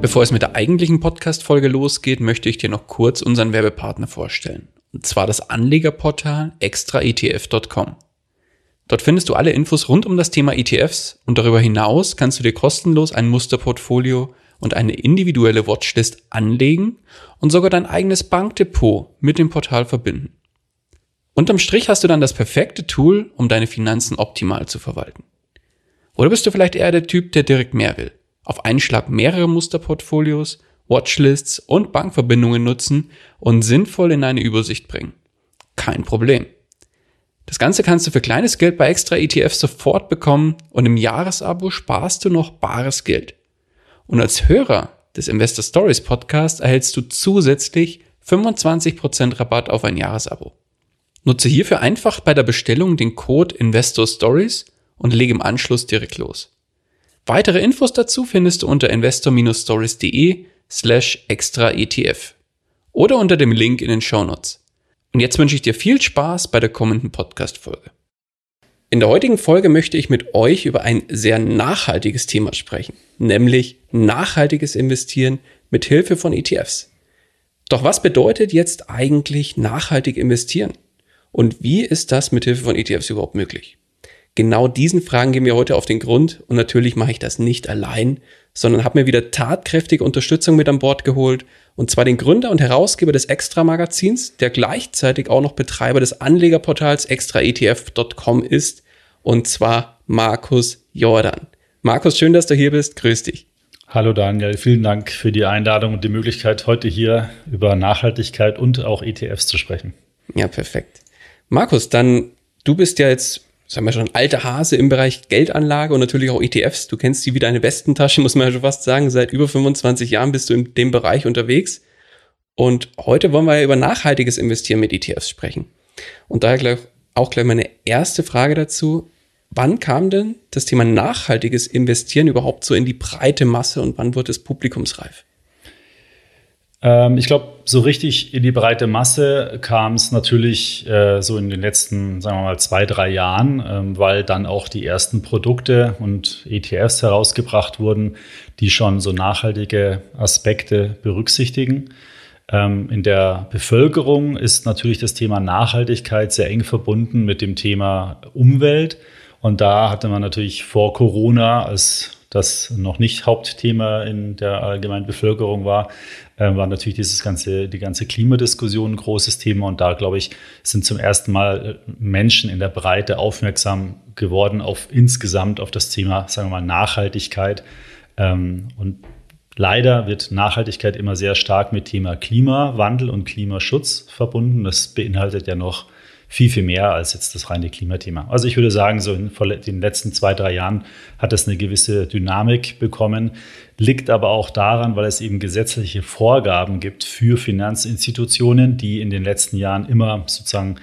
Bevor es mit der eigentlichen Podcast-Folge losgeht, möchte ich dir noch kurz unseren Werbepartner vorstellen. Und zwar das Anlegerportal extraetf.com. Dort findest du alle Infos rund um das Thema ETFs und darüber hinaus kannst du dir kostenlos ein Musterportfolio und eine individuelle Watchlist anlegen und sogar dein eigenes Bankdepot mit dem Portal verbinden. Unterm Strich hast du dann das perfekte Tool, um deine Finanzen optimal zu verwalten. Oder bist du vielleicht eher der Typ, der direkt mehr will? Auf einen Schlag mehrere Musterportfolios, Watchlists und Bankverbindungen nutzen und sinnvoll in eine Übersicht bringen? Kein Problem. Das Ganze kannst du für kleines Geld bei extra ETFs sofort bekommen und im Jahresabo sparst du noch bares Geld. Und als Hörer des Investor Stories Podcast erhältst du zusätzlich 25% Rabatt auf ein Jahresabo. Nutze hierfür einfach bei der Bestellung den Code Investor Stories und lege im Anschluss direkt los. Weitere Infos dazu findest du unter investor-stories.de slash extra ETF oder unter dem Link in den Show Notes. Und jetzt wünsche ich dir viel Spaß bei der kommenden Podcast-Folge. In der heutigen Folge möchte ich mit euch über ein sehr nachhaltiges Thema sprechen, nämlich nachhaltiges Investieren mit Hilfe von ETFs. Doch was bedeutet jetzt eigentlich nachhaltig investieren? Und wie ist das mit Hilfe von ETFs überhaupt möglich? Genau diesen Fragen gehen wir heute auf den Grund und natürlich mache ich das nicht allein, sondern habe mir wieder tatkräftige Unterstützung mit an Bord geholt und zwar den Gründer und Herausgeber des Extra-Magazins, der gleichzeitig auch noch Betreiber des Anlegerportals extraetf.com ist, und zwar Markus Jordan. Markus, schön, dass du hier bist. Grüß dich. Hallo Daniel, vielen Dank für die Einladung und die Möglichkeit, heute hier über Nachhaltigkeit und auch ETFs zu sprechen. Ja, perfekt. Markus, dann, du bist ja jetzt sagen wir schon, alter Hase im Bereich Geldanlage und natürlich auch ETFs. Du kennst die wie deine Westentasche, muss man ja schon fast sagen. Seit über 25 Jahren bist du in dem Bereich unterwegs. Und heute wollen wir ja über nachhaltiges Investieren mit ETFs sprechen. Und daher gleich, auch gleich meine erste Frage dazu. Wann kam denn das Thema nachhaltiges Investieren überhaupt so in die breite Masse und wann wurde es publikumsreif? Ähm, ich glaube, so richtig in die breite Masse kam es natürlich äh, so in den letzten, sagen wir mal, zwei, drei Jahren, ähm, weil dann auch die ersten Produkte und ETFs herausgebracht wurden, die schon so nachhaltige Aspekte berücksichtigen. Ähm, in der Bevölkerung ist natürlich das Thema Nachhaltigkeit sehr eng verbunden mit dem Thema Umwelt. Und da hatte man natürlich vor Corona, als das noch nicht Hauptthema in der allgemeinen Bevölkerung war, äh, war natürlich dieses ganze, die ganze Klimadiskussion ein großes Thema. Und da, glaube ich, sind zum ersten Mal äh, Menschen in der Breite aufmerksam geworden auf insgesamt auf das Thema, sagen wir mal, Nachhaltigkeit. Ähm, und leider wird Nachhaltigkeit immer sehr stark mit Thema Klimawandel und Klimaschutz verbunden. Das beinhaltet ja noch viel, viel mehr als jetzt das reine Klimathema. Also ich würde sagen, so in den letzten zwei, drei Jahren hat das eine gewisse Dynamik bekommen, liegt aber auch daran, weil es eben gesetzliche Vorgaben gibt für Finanzinstitutionen, die in den letzten Jahren immer sozusagen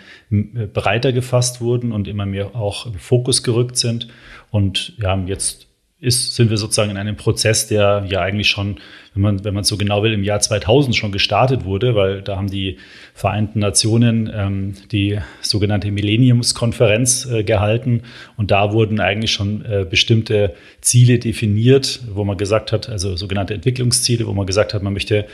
breiter gefasst wurden und immer mehr auch im Fokus gerückt sind. Und ja, jetzt ist, sind wir sozusagen in einem Prozess, der ja eigentlich schon, wenn man, wenn man so genau will, im Jahr 2000 schon gestartet wurde, weil da haben die Vereinten Nationen ähm, die sogenannte Millenniumskonferenz äh, gehalten und da wurden eigentlich schon äh, bestimmte Ziele definiert, wo man gesagt hat, also sogenannte Entwicklungsziele, wo man gesagt hat, man möchte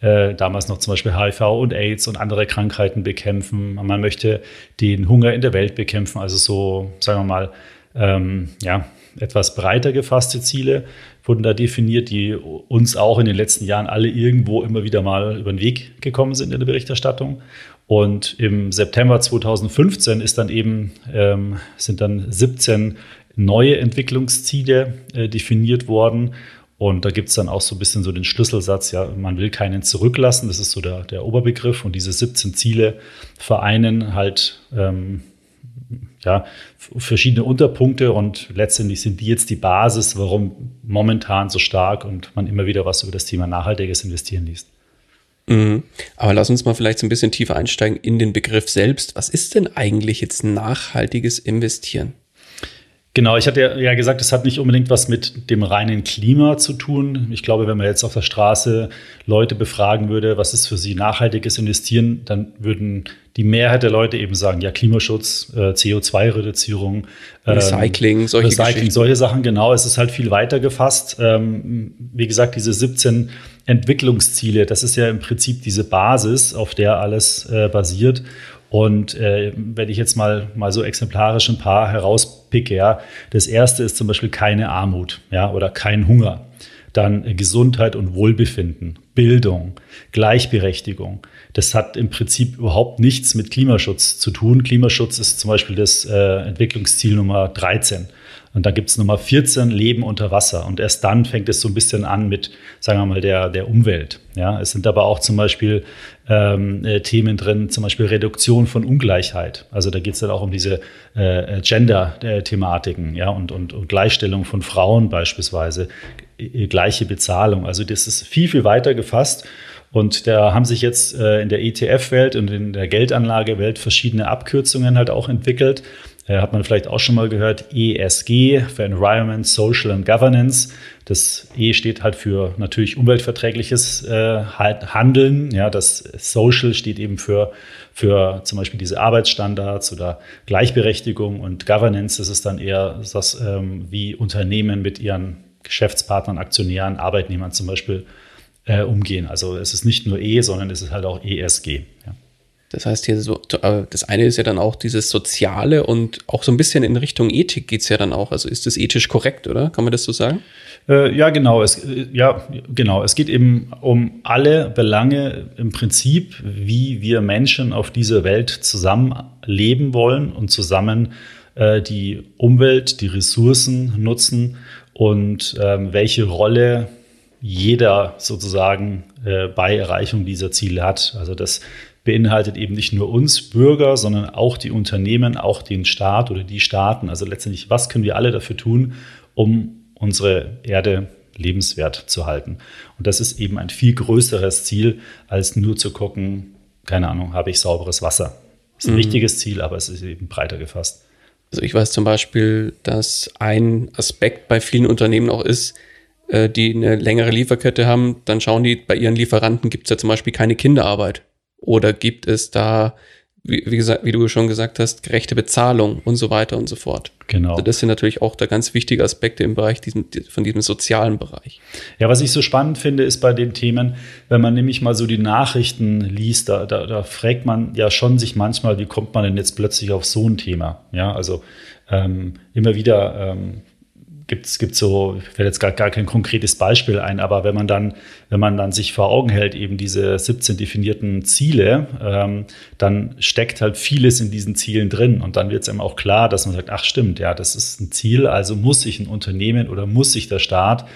äh, damals noch zum Beispiel HIV und AIDS und andere Krankheiten bekämpfen. Man möchte den Hunger in der Welt bekämpfen, also so, sagen wir mal, ähm, ja, etwas breiter gefasste Ziele wurden da definiert, die uns auch in den letzten Jahren alle irgendwo immer wieder mal über den Weg gekommen sind in der Berichterstattung. Und im September 2015 ist dann eben, ähm, sind dann 17 neue Entwicklungsziele äh, definiert worden. Und da gibt es dann auch so ein bisschen so den Schlüsselsatz, ja, man will keinen zurücklassen. Das ist so der, der Oberbegriff. Und diese 17 Ziele vereinen halt ähm, ja, verschiedene Unterpunkte und letztendlich sind die jetzt die Basis, warum momentan so stark und man immer wieder was über das Thema nachhaltiges Investieren liest. Mhm. Aber lass uns mal vielleicht so ein bisschen tiefer einsteigen in den Begriff selbst. Was ist denn eigentlich jetzt nachhaltiges Investieren? Genau, ich hatte ja gesagt, es hat nicht unbedingt was mit dem reinen Klima zu tun. Ich glaube, wenn man jetzt auf der Straße Leute befragen würde, was ist für sie nachhaltiges Investieren, dann würden die Mehrheit der Leute eben sagen, ja, Klimaschutz, äh, CO2-Reduzierung, ähm, Recycling, solche Recycling, solche Sachen, genau. Es ist halt viel weiter gefasst. Ähm, wie gesagt, diese 17 Entwicklungsziele, das ist ja im Prinzip diese Basis, auf der alles äh, basiert. Und äh, wenn ich jetzt mal, mal so exemplarisch ein paar herauspicke, ja, das erste ist zum Beispiel keine Armut, ja, oder kein Hunger. Dann Gesundheit und Wohlbefinden, Bildung, Gleichberechtigung. Das hat im Prinzip überhaupt nichts mit Klimaschutz zu tun. Klimaschutz ist zum Beispiel das äh, Entwicklungsziel Nummer 13. Und da gibt es Nummer 14, Leben unter Wasser. Und erst dann fängt es so ein bisschen an mit, sagen wir mal, der, der Umwelt. Ja, es sind aber auch zum Beispiel ähm, äh, Themen drin, zum Beispiel Reduktion von Ungleichheit. Also da geht es dann auch um diese äh, Gender-Thematiken ja, und, und, und Gleichstellung von Frauen beispielsweise, äh, gleiche Bezahlung. Also das ist viel, viel weiter gefasst. Und da haben sich jetzt äh, in der ETF-Welt und in der Geldanlagewelt verschiedene Abkürzungen halt auch entwickelt. Äh, hat man vielleicht auch schon mal gehört, ESG für Environment, Social and Governance. Das E steht halt für natürlich umweltverträgliches äh, Handeln. Ja, das Social steht eben für, für zum Beispiel diese Arbeitsstandards oder Gleichberechtigung und Governance. Das ist dann eher das, ähm, wie Unternehmen mit ihren Geschäftspartnern, Aktionären, Arbeitnehmern zum Beispiel äh, umgehen. Also es ist nicht nur E, sondern es ist halt auch ESG. Ja. Das heißt hier so, äh, das eine ist ja dann auch dieses Soziale und auch so ein bisschen in Richtung Ethik geht es ja dann auch. Also ist das ethisch korrekt, oder? Kann man das so sagen? Äh, ja, genau. Es, äh, ja, genau. Es geht eben um alle Belange im Prinzip, wie wir Menschen auf dieser Welt zusammen leben wollen und zusammen äh, die Umwelt, die Ressourcen nutzen und ähm, welche Rolle jeder sozusagen äh, bei Erreichung dieser Ziele hat. Also das beinhaltet eben nicht nur uns Bürger, sondern auch die Unternehmen, auch den Staat oder die Staaten. Also letztendlich, was können wir alle dafür tun, um unsere Erde lebenswert zu halten? Und das ist eben ein viel größeres Ziel, als nur zu gucken, keine Ahnung, habe ich sauberes Wasser. Das ist ein mhm. wichtiges Ziel, aber es ist eben breiter gefasst. Also ich weiß zum Beispiel, dass ein Aspekt bei vielen Unternehmen auch ist, äh, die eine längere Lieferkette haben, dann schauen die, bei ihren Lieferanten gibt es ja zum Beispiel keine Kinderarbeit. Oder gibt es da, wie, wie, gesagt, wie du schon gesagt hast, gerechte Bezahlung und so weiter und so fort? Genau. Also das sind natürlich auch da ganz wichtige Aspekte im Bereich diesem, von diesem sozialen Bereich. Ja, was ich so spannend finde, ist bei den Themen, wenn man nämlich mal so die Nachrichten liest, da, da, da fragt man ja schon sich manchmal, wie kommt man denn jetzt plötzlich auf so ein Thema? Ja, also ähm, immer wieder ähm, gibt es gibt so, ich werde jetzt gar, gar kein konkretes Beispiel ein, aber wenn man dann, wenn man dann sich vor Augen hält, eben diese 17 definierten Ziele, ähm, dann steckt halt vieles in diesen Zielen drin. Und dann wird es einem auch klar, dass man sagt, ach stimmt, ja, das ist ein Ziel, also muss sich ein Unternehmen oder muss sich der Staat,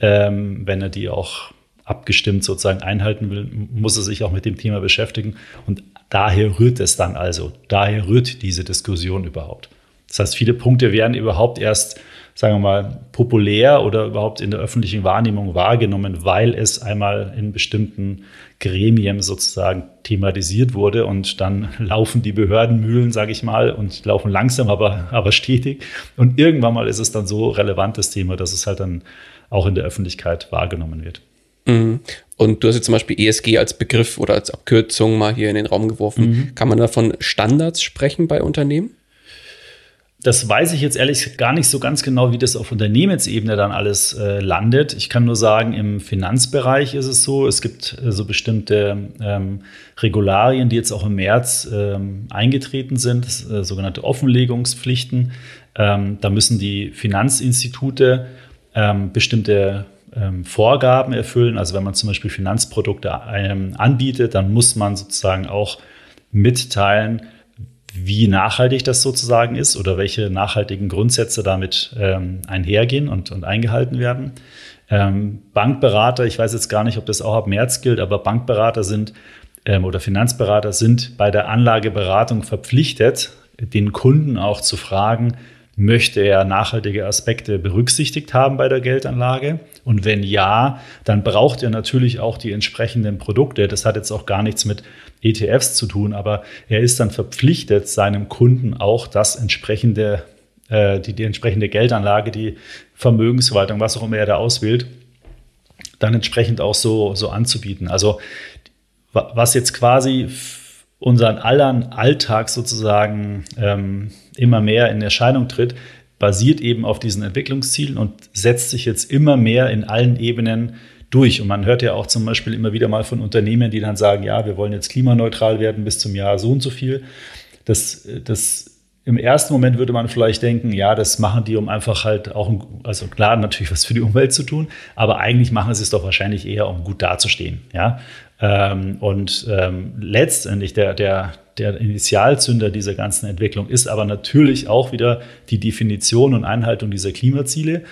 ähm, wenn er die auch abgestimmt sozusagen einhalten will, muss er sich auch mit dem Thema beschäftigen. Und daher rührt es dann also, daher rührt diese Diskussion überhaupt. Das heißt, viele Punkte werden überhaupt erst sagen wir mal, populär oder überhaupt in der öffentlichen Wahrnehmung wahrgenommen, weil es einmal in bestimmten Gremien sozusagen thematisiert wurde und dann laufen die Behördenmühlen, sage ich mal, und laufen langsam, aber, aber stetig. Und irgendwann mal ist es dann so relevantes Thema, dass es halt dann auch in der Öffentlichkeit wahrgenommen wird. Mhm. Und du hast jetzt zum Beispiel ESG als Begriff oder als Abkürzung mal hier in den Raum geworfen. Mhm. Kann man da von Standards sprechen bei Unternehmen? Das weiß ich jetzt ehrlich gar nicht so ganz genau, wie das auf Unternehmensebene dann alles äh, landet. Ich kann nur sagen, im Finanzbereich ist es so, es gibt äh, so bestimmte ähm, Regularien, die jetzt auch im März ähm, eingetreten sind, äh, sogenannte Offenlegungspflichten. Ähm, da müssen die Finanzinstitute ähm, bestimmte ähm, Vorgaben erfüllen. Also wenn man zum Beispiel Finanzprodukte ähm, anbietet, dann muss man sozusagen auch mitteilen, wie nachhaltig das sozusagen ist oder welche nachhaltigen Grundsätze damit ähm, einhergehen und, und eingehalten werden. Ähm, Bankberater, ich weiß jetzt gar nicht, ob das auch ab März gilt, aber Bankberater sind ähm, oder Finanzberater sind bei der Anlageberatung verpflichtet, den Kunden auch zu fragen, möchte er nachhaltige Aspekte berücksichtigt haben bei der Geldanlage? Und wenn ja, dann braucht er natürlich auch die entsprechenden Produkte. Das hat jetzt auch gar nichts mit ETFs zu tun, aber er ist dann verpflichtet, seinem Kunden auch das entsprechende, äh, die, die entsprechende Geldanlage, die Vermögensverwaltung, was auch immer er da auswählt, dann entsprechend auch so, so anzubieten. Also was jetzt quasi unseren allern Alltag sozusagen ähm, immer mehr in Erscheinung tritt, basiert eben auf diesen Entwicklungszielen und setzt sich jetzt immer mehr in allen Ebenen durch. Und man hört ja auch zum Beispiel immer wieder mal von Unternehmen, die dann sagen, ja, wir wollen jetzt klimaneutral werden bis zum Jahr so und so viel. Das, das im ersten Moment würde man vielleicht denken, ja, das machen die, um einfach halt auch, also klar, natürlich was für die Umwelt zu tun, aber eigentlich machen sie es doch wahrscheinlich eher, um gut dazustehen. Ja? Ähm, und ähm, letztendlich der, der, der Initialzünder dieser ganzen Entwicklung ist aber natürlich auch wieder die Definition und Einhaltung dieser Klimaziele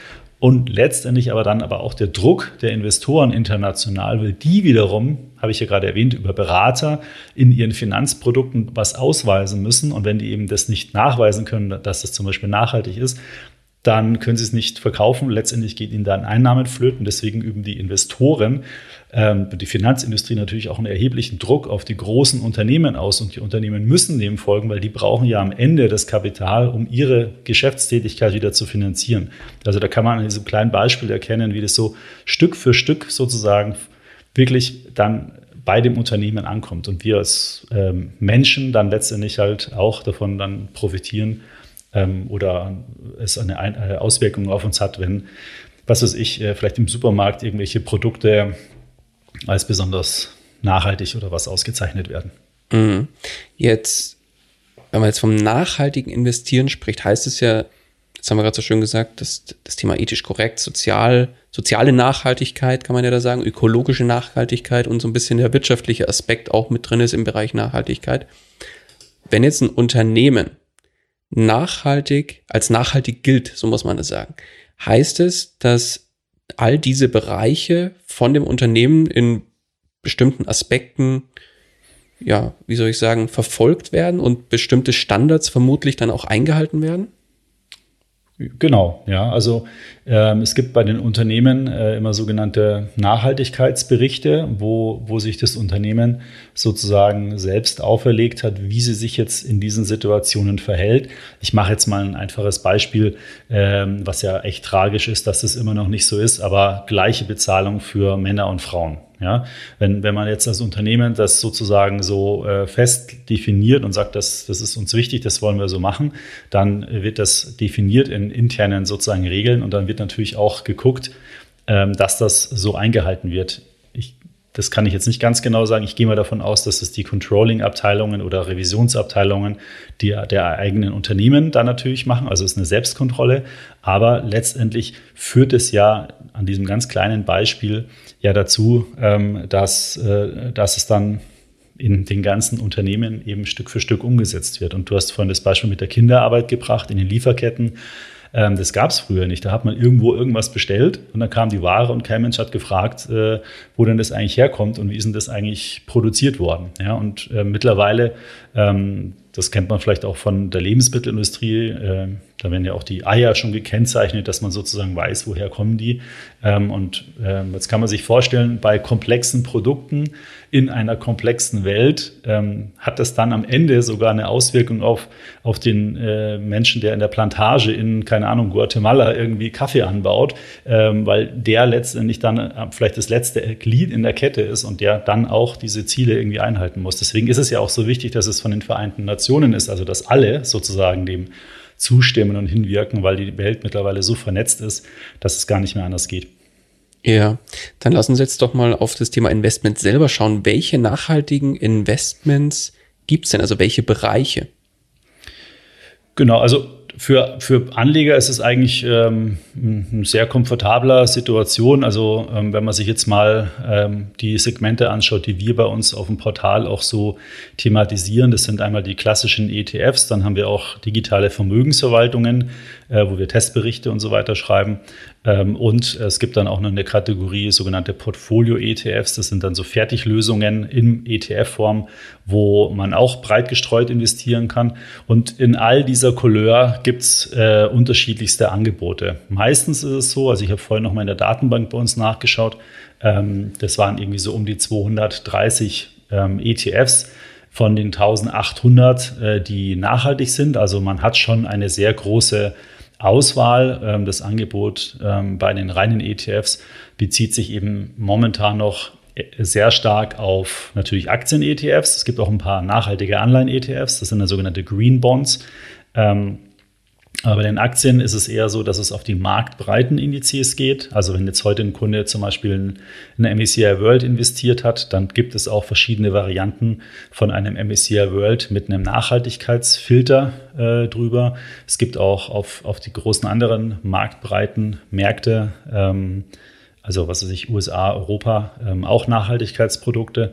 und letztendlich aber dann aber auch der Druck der Investoren international, weil die wiederum, habe ich ja gerade erwähnt, über Berater in ihren Finanzprodukten was ausweisen müssen. Und wenn die eben das nicht nachweisen können, dass das zum Beispiel nachhaltig ist, dann können sie es nicht verkaufen. Letztendlich geht ihnen dann Einnahmen flöten. Deswegen üben die Investoren ähm, die Finanzindustrie natürlich auch einen erheblichen Druck auf die großen Unternehmen aus. Und die Unternehmen müssen dem folgen, weil die brauchen ja am Ende das Kapital, um ihre Geschäftstätigkeit wieder zu finanzieren. Also da kann man an diesem kleinen Beispiel erkennen, wie das so Stück für Stück sozusagen wirklich dann bei dem Unternehmen ankommt und wir als ähm, Menschen dann letztendlich halt auch davon dann profitieren ähm, oder es eine, eine Auswirkung auf uns hat, wenn was weiß ich, äh, vielleicht im Supermarkt irgendwelche Produkte als besonders nachhaltig oder was ausgezeichnet werden. Mhm. Jetzt, wenn man jetzt vom nachhaltigen Investieren spricht, heißt es ja, das haben wir gerade so schön gesagt, dass das Thema ethisch korrekt, sozial, soziale Nachhaltigkeit, kann man ja da sagen, ökologische Nachhaltigkeit und so ein bisschen der wirtschaftliche Aspekt auch mit drin ist im Bereich Nachhaltigkeit. Wenn jetzt ein Unternehmen nachhaltig als nachhaltig gilt, so muss man es sagen, heißt es, dass all diese Bereiche von dem Unternehmen in bestimmten Aspekten, ja, wie soll ich sagen, verfolgt werden und bestimmte Standards vermutlich dann auch eingehalten werden? Genau, ja. Also ähm, es gibt bei den Unternehmen äh, immer sogenannte Nachhaltigkeitsberichte, wo, wo sich das Unternehmen sozusagen selbst auferlegt hat, wie sie sich jetzt in diesen Situationen verhält. Ich mache jetzt mal ein einfaches Beispiel, ähm, was ja echt tragisch ist, dass es immer noch nicht so ist, aber gleiche Bezahlung für Männer und Frauen. Ja, wenn, wenn man jetzt als Unternehmen das sozusagen so äh, fest definiert und sagt, das, das ist uns wichtig, das wollen wir so machen, dann wird das definiert in internen sozusagen Regeln und dann wird natürlich auch geguckt, ähm, dass das so eingehalten wird. Ich, das kann ich jetzt nicht ganz genau sagen. Ich gehe mal davon aus, dass es die Controlling-Abteilungen oder Revisionsabteilungen die, der eigenen Unternehmen da natürlich machen. Also es ist eine Selbstkontrolle. Aber letztendlich führt es ja an diesem ganz kleinen Beispiel ja dazu, ähm, dass, äh, dass es dann in den ganzen Unternehmen eben Stück für Stück umgesetzt wird. Und du hast vorhin das Beispiel mit der Kinderarbeit gebracht in den Lieferketten. Ähm, das gab es früher nicht. Da hat man irgendwo irgendwas bestellt und dann kam die Ware und kein Mensch hat gefragt, äh, wo denn das eigentlich herkommt und wie ist denn das eigentlich produziert worden. Ja, und äh, mittlerweile ähm, das kennt man vielleicht auch von der Lebensmittelindustrie. Äh, da werden ja auch die Eier schon gekennzeichnet, dass man sozusagen weiß, woher kommen die. Ähm, und ähm, jetzt kann man sich vorstellen, bei komplexen Produkten in einer komplexen Welt ähm, hat das dann am Ende sogar eine Auswirkung auf, auf den äh, Menschen, der in der Plantage in, keine Ahnung, Guatemala irgendwie Kaffee anbaut, weil der letztendlich dann äh, vielleicht das letzte Glied in der Kette ist und der dann auch diese Ziele irgendwie einhalten muss. Deswegen ist es ja auch so wichtig, dass es von den Vereinten Nationen Nationen ist, also dass alle sozusagen dem zustimmen und hinwirken, weil die Welt mittlerweile so vernetzt ist, dass es gar nicht mehr anders geht. Ja, dann lassen Sie jetzt doch mal auf das Thema Investment selber schauen. Welche nachhaltigen Investments gibt es denn? Also welche Bereiche? Genau, also für, für Anleger ist es eigentlich ähm, eine sehr komfortabler Situation. Also ähm, wenn man sich jetzt mal ähm, die Segmente anschaut, die wir bei uns auf dem Portal auch so thematisieren, das sind einmal die klassischen ETFs, dann haben wir auch digitale Vermögensverwaltungen, äh, wo wir Testberichte und so weiter schreiben. Ähm, und es gibt dann auch noch eine Kategorie sogenannte Portfolio-ETFs. Das sind dann so Fertiglösungen in ETF-Form, wo man auch breit gestreut investieren kann. Und in all dieser Couleur gibt es äh, unterschiedlichste Angebote. Meistens ist es so, also ich habe vorhin noch mal in der Datenbank bei uns nachgeschaut, ähm, das waren irgendwie so um die 230 ähm, ETFs von den 1800, äh, die nachhaltig sind. Also man hat schon eine sehr große Auswahl. Ähm, das Angebot ähm, bei den reinen ETFs bezieht sich eben momentan noch äh, sehr stark auf natürlich Aktien-ETFs. Es gibt auch ein paar nachhaltige Anleihen-ETFs. Das sind dann sogenannte Green Bonds. Ähm, aber bei den Aktien ist es eher so, dass es auf die marktbreiten Indizes geht. Also wenn jetzt heute ein Kunde zum Beispiel in eine MSCI World investiert hat, dann gibt es auch verschiedene Varianten von einem MSCI World mit einem Nachhaltigkeitsfilter äh, drüber. Es gibt auch auf, auf die großen anderen marktbreiten Märkte, ähm, also was weiß ich, USA, Europa, ähm, auch Nachhaltigkeitsprodukte.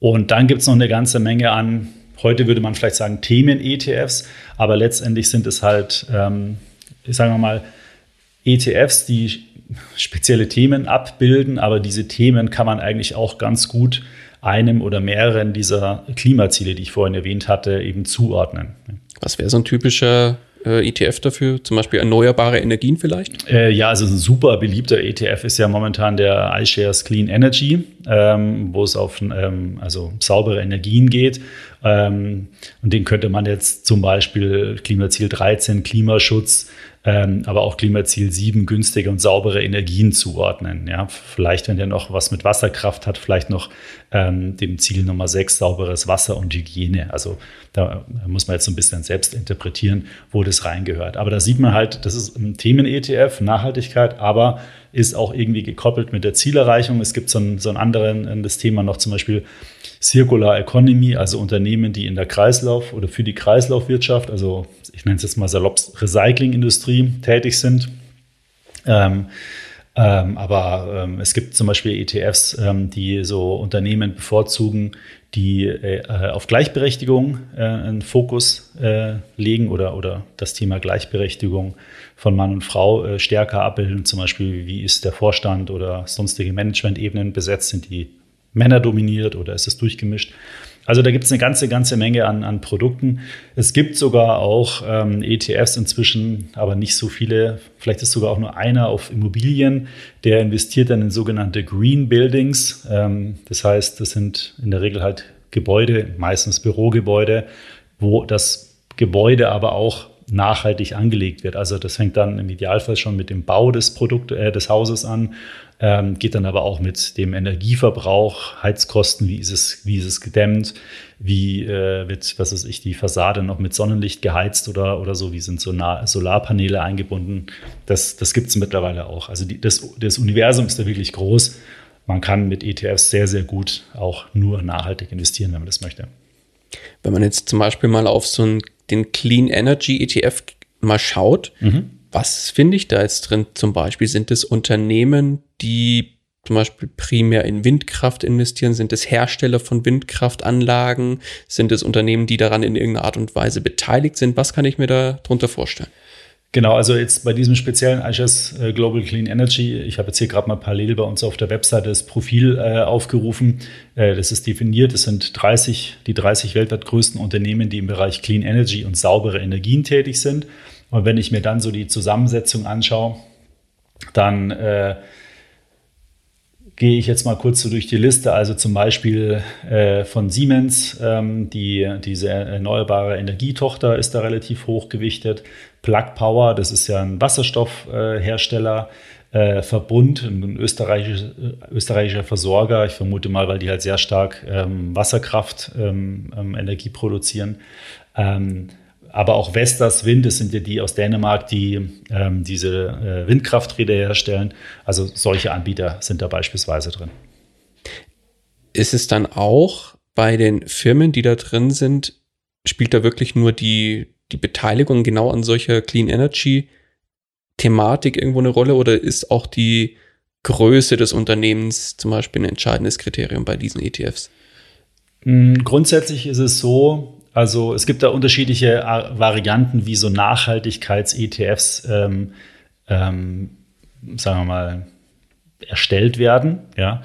Und dann gibt es noch eine ganze Menge an heute würde man vielleicht sagen Themen-ETFs, aber letztendlich sind es halt, ähm, sagen wir mal, ETFs, die spezielle Themen abbilden, aber diese Themen kann man eigentlich auch ganz gut einem oder mehreren dieser Klimaziele, die ich vorhin erwähnt hatte, eben zuordnen. Was wäre so ein typischer äh, ETF dafür? Zum Beispiel erneuerbare Energien vielleicht? Äh, ja, also ein super beliebter ETF ist ja momentan der iShares Clean Energy, ähm, wo es auf ähm, also saubere Energien geht. Ähm, und den könnte man jetzt zum Beispiel Klimaziel 13, Klimaschutz, ähm, aber auch Klimaziel 7, günstige und saubere Energien zuordnen. Ja, vielleicht, wenn der noch was mit Wasserkraft hat, vielleicht noch ähm, dem Ziel Nummer 6, sauberes Wasser und Hygiene. Also da muss man jetzt so ein bisschen selbst interpretieren, wo das reingehört. Aber da sieht man halt, das ist ein Themen-ETF, Nachhaltigkeit, aber ist auch irgendwie gekoppelt mit der Zielerreichung. Es gibt so ein, so ein anderen, das Thema noch zum Beispiel Circular Economy, also Unternehmen, die in der Kreislauf oder für die Kreislaufwirtschaft, also ich nenne es jetzt mal salopp Recyclingindustrie tätig sind. Ähm, ähm, aber ähm, es gibt zum Beispiel ETFs, ähm, die so Unternehmen bevorzugen, die äh, auf Gleichberechtigung äh, einen Fokus äh, legen oder, oder das Thema Gleichberechtigung von Mann und Frau äh, stärker abbilden. Zum Beispiel, wie ist der Vorstand oder sonstige Management-Ebenen besetzt? Sind die Männer dominiert oder ist es durchgemischt? Also da gibt es eine ganze, ganze Menge an, an Produkten. Es gibt sogar auch ähm, ETFs inzwischen, aber nicht so viele. Vielleicht ist sogar auch nur einer auf Immobilien, der investiert dann in sogenannte Green Buildings. Ähm, das heißt, das sind in der Regel halt Gebäude, meistens Bürogebäude, wo das Gebäude aber auch nachhaltig angelegt wird. Also das fängt dann im Idealfall schon mit dem Bau des Produkt, äh, des Hauses an ähm, geht dann aber auch mit dem Energieverbrauch, Heizkosten, wie ist es, wie ist es gedämmt, wie äh, wird, was weiß ich, die Fassade noch mit Sonnenlicht geheizt oder, oder so, wie sind Solar Solarpaneele eingebunden. Das, das gibt es mittlerweile auch. Also die, das, das Universum ist da wirklich groß. Man kann mit ETFs sehr, sehr gut auch nur nachhaltig investieren, wenn man das möchte. Wenn man jetzt zum Beispiel mal auf so einen, den Clean Energy ETF mal schaut, mhm was finde ich da jetzt drin? Zum Beispiel sind es Unternehmen, die zum Beispiel primär in Windkraft investieren? Sind es Hersteller von Windkraftanlagen? Sind es Unternehmen, die daran in irgendeiner Art und Weise beteiligt sind? Was kann ich mir da drunter vorstellen? Genau, also jetzt bei diesem speziellen iShares äh, Global Clean Energy, ich habe jetzt hier gerade mal parallel bei uns auf der Webseite das Profil äh, aufgerufen. Äh, das ist definiert, es sind 30, die 30 weltweit größten Unternehmen, die im Bereich Clean Energy und saubere Energien tätig sind. Und wenn ich mir dann so die Zusammensetzung anschaue, dann äh, gehe ich jetzt mal kurz so durch die Liste. Also zum Beispiel äh, von Siemens, ähm, die, diese erneuerbare Energietochter ist da relativ hoch gewichtet. Plug Power, das ist ja ein Wasserstoffhersteller. Äh, Verbund, ein österreichischer, österreichischer Versorger. Ich vermute mal, weil die halt sehr stark ähm, Wasserkraft ähm, ähm Energie produzieren. Aber auch Vestas Wind, das sind ja die aus Dänemark, die ähm, diese äh, Windkrafträder herstellen. Also solche Anbieter sind da beispielsweise drin. Ist es dann auch bei den Firmen, die da drin sind, spielt da wirklich nur die, die Beteiligung genau an solcher Clean Energy Thematik irgendwo eine Rolle oder ist auch die Größe des Unternehmens zum Beispiel ein entscheidendes Kriterium bei diesen ETFs? Hm, grundsätzlich ist es so, Also es gibt da unterschiedliche äh, Varianten, wie so Nachhaltigkeits-ETFs, ähm, ähm, sagen wir mal, erstellt werden. Ja,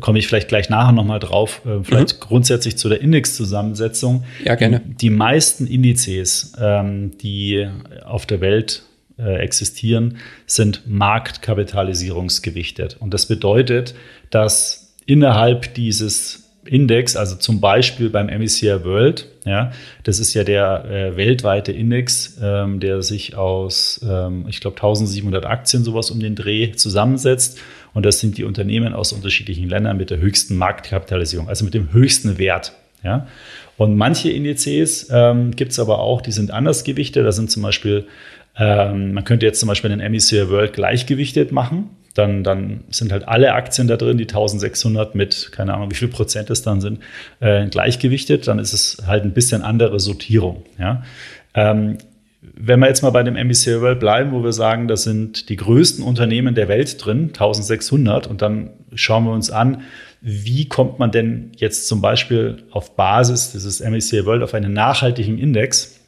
komme ich vielleicht gleich nachher nochmal drauf. Äh, vielleicht mhm. grundsätzlich zu der Indexzusammensetzung. Ja, gerne. Die meisten Indizes, ähm, die auf der Welt äh, existieren, sind marktkapitalisierungsgewichtet. Und das bedeutet, dass innerhalb dieses Index, also zum Beispiel beim MSCI World, ja, das ist ja der äh, weltweite Index, ähm, der sich aus, ähm, ich glaube, 1700 Aktien sowas um den Dreh zusammensetzt. Und das sind die Unternehmen aus unterschiedlichen Ländern mit der höchsten Marktkapitalisierung, also mit dem höchsten Wert. Ja. Und manche Indizes ähm, gibt es aber auch, die sind anders gewichtet. Da sind zum Beispiel, ähm, man könnte jetzt zum Beispiel den MSCI World gleichgewichtet machen dann, dann sind halt alle Aktien da drin, die 1600 mit, keine Ahnung, wie viel Prozent es dann sind, äh, gleichgewichtet. Dann ist es halt ein bisschen andere Sortierung. Ja? Ähm, wenn wir jetzt mal bei dem MBC World bleiben, wo wir sagen, das sind die größten Unternehmen der Welt drin, 1600, und dann schauen wir uns an, wie kommt man denn jetzt zum Beispiel auf Basis dieses MSCI World auf einen nachhaltigen Index,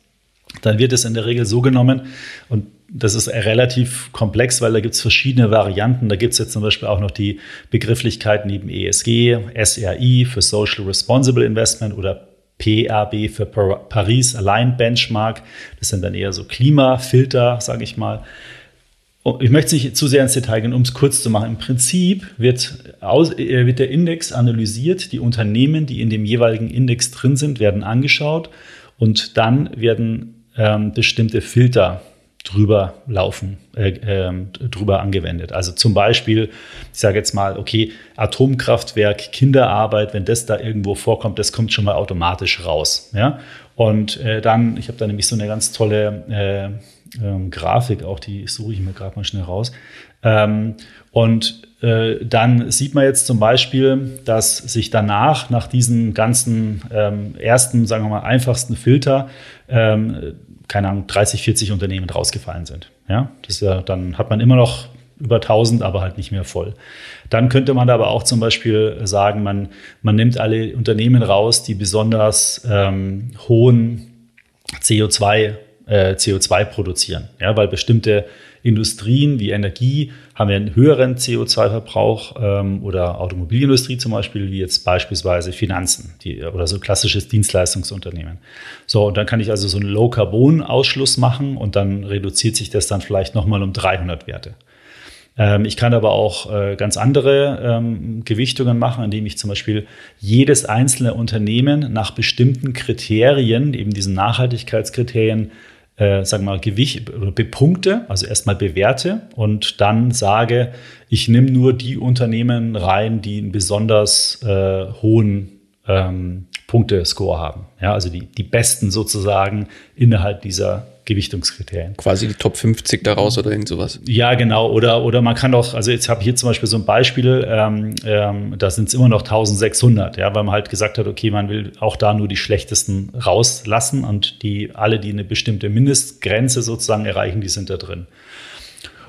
dann wird es in der Regel so genommen, und das ist relativ komplex, weil da gibt es verschiedene Varianten. Da gibt es jetzt zum Beispiel auch noch die Begrifflichkeiten neben ESG, SRI für Social Responsible Investment oder PRB für Paris Aligned Benchmark. Das sind dann eher so Klimafilter, sage ich mal. Ich möchte nicht zu sehr ins Detail gehen, um es kurz zu machen. Im Prinzip wird, aus, äh, wird der Index analysiert, die Unternehmen, die in dem jeweiligen Index drin sind, werden angeschaut und dann werden ähm, bestimmte Filter drüber laufen, äh, äh, drüber angewendet. Also zum Beispiel, ich sage jetzt mal, okay, Atomkraftwerk, Kinderarbeit, wenn das da irgendwo vorkommt, das kommt schon mal automatisch raus. Ja? Und äh, dann, ich habe da nämlich so eine ganz tolle äh, ähm, Grafik, auch die suche ich mir gerade mal schnell raus. Ähm, und äh, dann sieht man jetzt zum Beispiel, dass sich danach, nach diesen ganzen ähm, ersten, sagen wir mal, einfachsten Filter, ähm, keine Ahnung, 30, 40 Unternehmen rausgefallen sind. Ja, das ja, dann hat man immer noch über 1000, aber halt nicht mehr voll. Dann könnte man aber auch zum Beispiel sagen, man, man nimmt alle Unternehmen raus, die besonders ähm, hohen CO2, äh, CO2 produzieren, ja, weil bestimmte Industrien wie Energie haben wir einen höheren CO2-Verbrauch ähm, oder Automobilindustrie zum Beispiel, wie jetzt beispielsweise Finanzen die, oder so klassisches Dienstleistungsunternehmen. So, und dann kann ich also so einen Low-Carbon-Ausschluss machen und dann reduziert sich das dann vielleicht nochmal um 300 Werte. Ähm, ich kann aber auch äh, ganz andere ähm, Gewichtungen machen, indem ich zum Beispiel jedes einzelne Unternehmen nach bestimmten Kriterien, eben diesen Nachhaltigkeitskriterien, äh, sagen wir mal, Gewicht oder bepunkte, also erstmal bewerte und dann sage, ich nehme nur die Unternehmen rein, die einen besonders äh, hohen ähm, Punktescore haben. Ja, also die, die besten sozusagen innerhalb dieser Gewichtungskriterien. Quasi die Top 50 daraus oder irgend sowas. Ja, genau. Oder, oder man kann auch, also jetzt habe ich hier zum Beispiel so ein Beispiel, ähm, ähm, da sind es immer noch 1600, ja, weil man halt gesagt hat, okay, man will auch da nur die schlechtesten rauslassen und die alle, die eine bestimmte Mindestgrenze sozusagen erreichen, die sind da drin.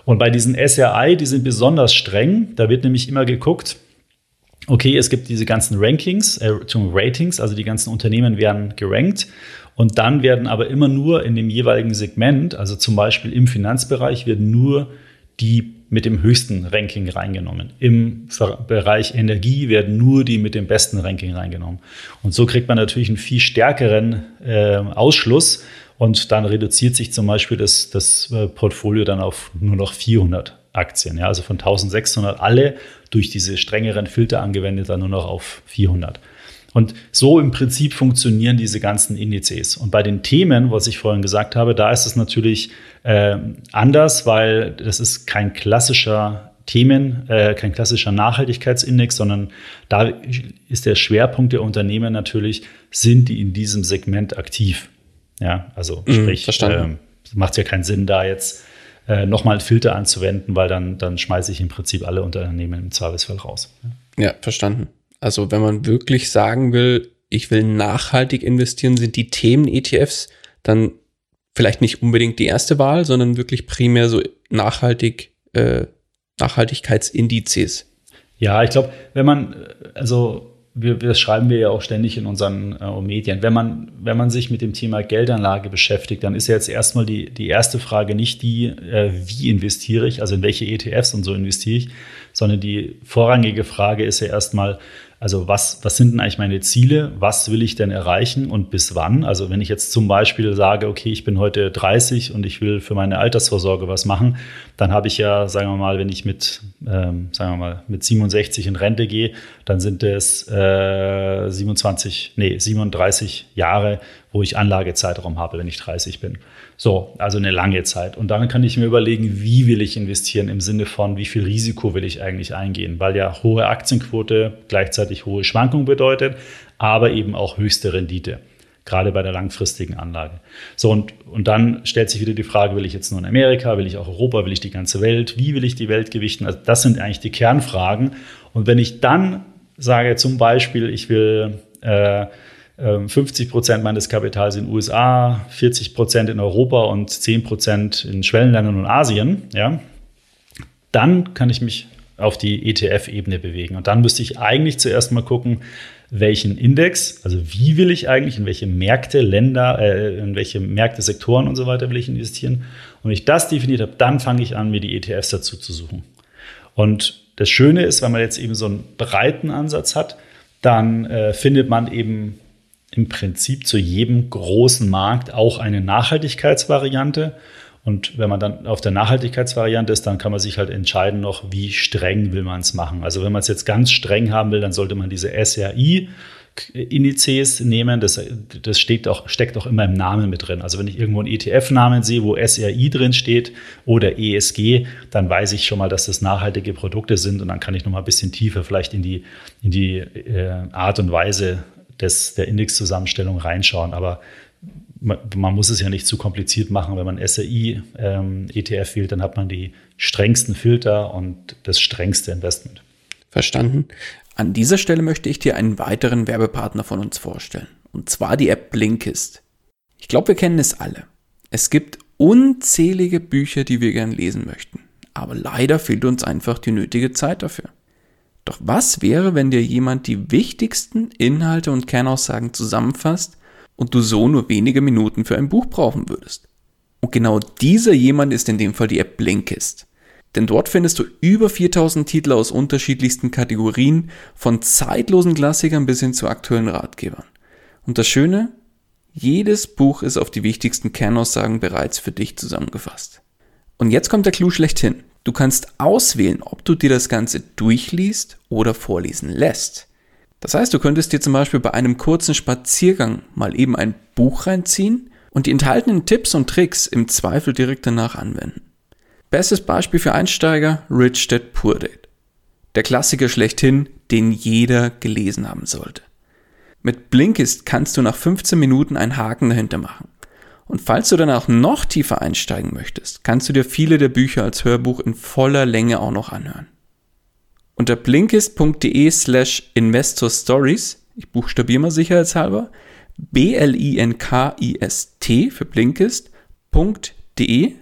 Und bei diesen SRI, die sind besonders streng. Da wird nämlich immer geguckt, okay, es gibt diese ganzen Rankings, äh, Ratings, also die ganzen Unternehmen werden gerankt. Und dann werden aber immer nur in dem jeweiligen Segment, also zum Beispiel im Finanzbereich, werden nur die mit dem höchsten Ranking reingenommen. Im Bereich Energie werden nur die mit dem besten Ranking reingenommen. Und so kriegt man natürlich einen viel stärkeren äh, Ausschluss und dann reduziert sich zum Beispiel das, das äh, Portfolio dann auf nur noch 400 Aktien. Ja, also von 1600 alle durch diese strengeren Filter angewendet dann nur noch auf 400. Und so im Prinzip funktionieren diese ganzen Indizes. Und bei den Themen, was ich vorhin gesagt habe, da ist es natürlich äh, anders, weil das ist kein klassischer Themen, äh, kein klassischer Nachhaltigkeitsindex, sondern da ist der Schwerpunkt der Unternehmen natürlich, sind die in diesem Segment aktiv. Ja, also mhm, sprich, äh, macht ja keinen Sinn, da jetzt äh, nochmal einen Filter anzuwenden, weil dann, dann schmeiße ich im Prinzip alle Unternehmen im Zweifelsfall raus. Ja, ja verstanden. Also wenn man wirklich sagen will, ich will nachhaltig investieren, sind die Themen-ETFs dann vielleicht nicht unbedingt die erste Wahl, sondern wirklich primär so nachhaltig, äh, Nachhaltigkeitsindizes. Ja, ich glaube, wenn man, also wir, das schreiben wir ja auch ständig in unseren äh, Medien. Wenn man, wenn man sich mit dem Thema Geldanlage beschäftigt, dann ist ja jetzt erstmal die, die erste Frage nicht die, äh, wie investiere ich, also in welche ETFs und so investiere ich, sondern die vorrangige Frage ist ja erstmal, also was, was sind denn eigentlich meine Ziele? Was will ich denn erreichen und bis wann? Also wenn ich jetzt zum Beispiel sage, okay, ich bin heute 30 und ich will für meine Altersvorsorge was machen, dann habe ich ja, sagen wir mal, wenn ich mit, ähm, sagen wir mal, mit 67 in Rente gehe, dann sind es äh, 27, nee, 37 Jahre, wo ich Anlagezeitraum habe, wenn ich 30 bin. So, also eine lange Zeit. Und dann kann ich mir überlegen, wie will ich investieren im Sinne von, wie viel Risiko will ich eigentlich eingehen, weil ja hohe Aktienquote gleichzeitig hohe Schwankungen bedeutet, aber eben auch höchste Rendite gerade bei der langfristigen Anlage. So, und, und dann stellt sich wieder die Frage, will ich jetzt nur in Amerika, will ich auch Europa, will ich die ganze Welt, wie will ich die Welt gewichten? Also das sind eigentlich die Kernfragen. Und wenn ich dann sage zum Beispiel, ich will äh, 50 ähm, Prozent meines Kapitals in USA, 40 Prozent in Europa und 10 Prozent in Schwellenländern und Asien, ja, dann kann ich mich auf die ETF-Ebene bewegen. Und dann müsste ich eigentlich zuerst mal gucken, welchen Index, also wie will ich eigentlich, in welche Märkte, Länder, äh, in welche Märkte, Sektoren und so weiter will ich investieren. Und wenn ich das definiert habe, dann fange ich an, mir die ETFs dazu zu suchen. Und das Schöne ist, wenn man jetzt eben so einen breiten Ansatz hat, dann äh, findet man eben im Prinzip zu jedem großen Markt auch eine Nachhaltigkeitsvariante. Und wenn man dann auf der Nachhaltigkeitsvariante ist, dann kann man sich halt entscheiden noch, wie streng will man es machen. Also wenn man es jetzt ganz streng haben will, dann sollte man diese SRI Indizes nehmen. Das, das steht auch, steckt auch immer im Namen mit drin. Also wenn ich irgendwo einen ETF-Namen sehe, wo SRI drin steht oder ESG, dann weiß ich schon mal, dass das nachhaltige Produkte sind und dann kann ich noch mal ein bisschen tiefer vielleicht in die, in die äh, Art und Weise des, der Indexzusammenstellung reinschauen. Aber man, man, muss es ja nicht zu kompliziert machen. Wenn man SRI ähm, ETF wählt, dann hat man die strengsten Filter und das strengste Investment. Verstanden. An dieser Stelle möchte ich dir einen weiteren Werbepartner von uns vorstellen. Und zwar die App Blinkist. Ich glaube, wir kennen es alle. Es gibt unzählige Bücher, die wir gern lesen möchten. Aber leider fehlt uns einfach die nötige Zeit dafür. Doch was wäre, wenn dir jemand die wichtigsten Inhalte und Kernaussagen zusammenfasst und du so nur wenige Minuten für ein Buch brauchen würdest? Und genau dieser jemand ist in dem Fall die App Blinkist. Denn dort findest du über 4000 Titel aus unterschiedlichsten Kategorien, von zeitlosen Klassikern bis hin zu aktuellen Ratgebern. Und das Schöne, jedes Buch ist auf die wichtigsten Kernaussagen bereits für dich zusammengefasst. Und jetzt kommt der Clou schlechthin. Du kannst auswählen, ob du dir das Ganze durchliest oder vorlesen lässt. Das heißt, du könntest dir zum Beispiel bei einem kurzen Spaziergang mal eben ein Buch reinziehen und die enthaltenen Tipps und Tricks im Zweifel direkt danach anwenden. Bestes Beispiel für Einsteiger, Rich Dad Poor Dad. Der Klassiker schlechthin, den jeder gelesen haben sollte. Mit Blinkist kannst du nach 15 Minuten einen Haken dahinter machen. Und falls du danach noch tiefer einsteigen möchtest, kannst du dir viele der Bücher als Hörbuch in voller Länge auch noch anhören. Unter blinkist.de slash investorstories, ich buchstabiere mal sicherheitshalber, B-L-I-N-K-I-S-T für blinkist.de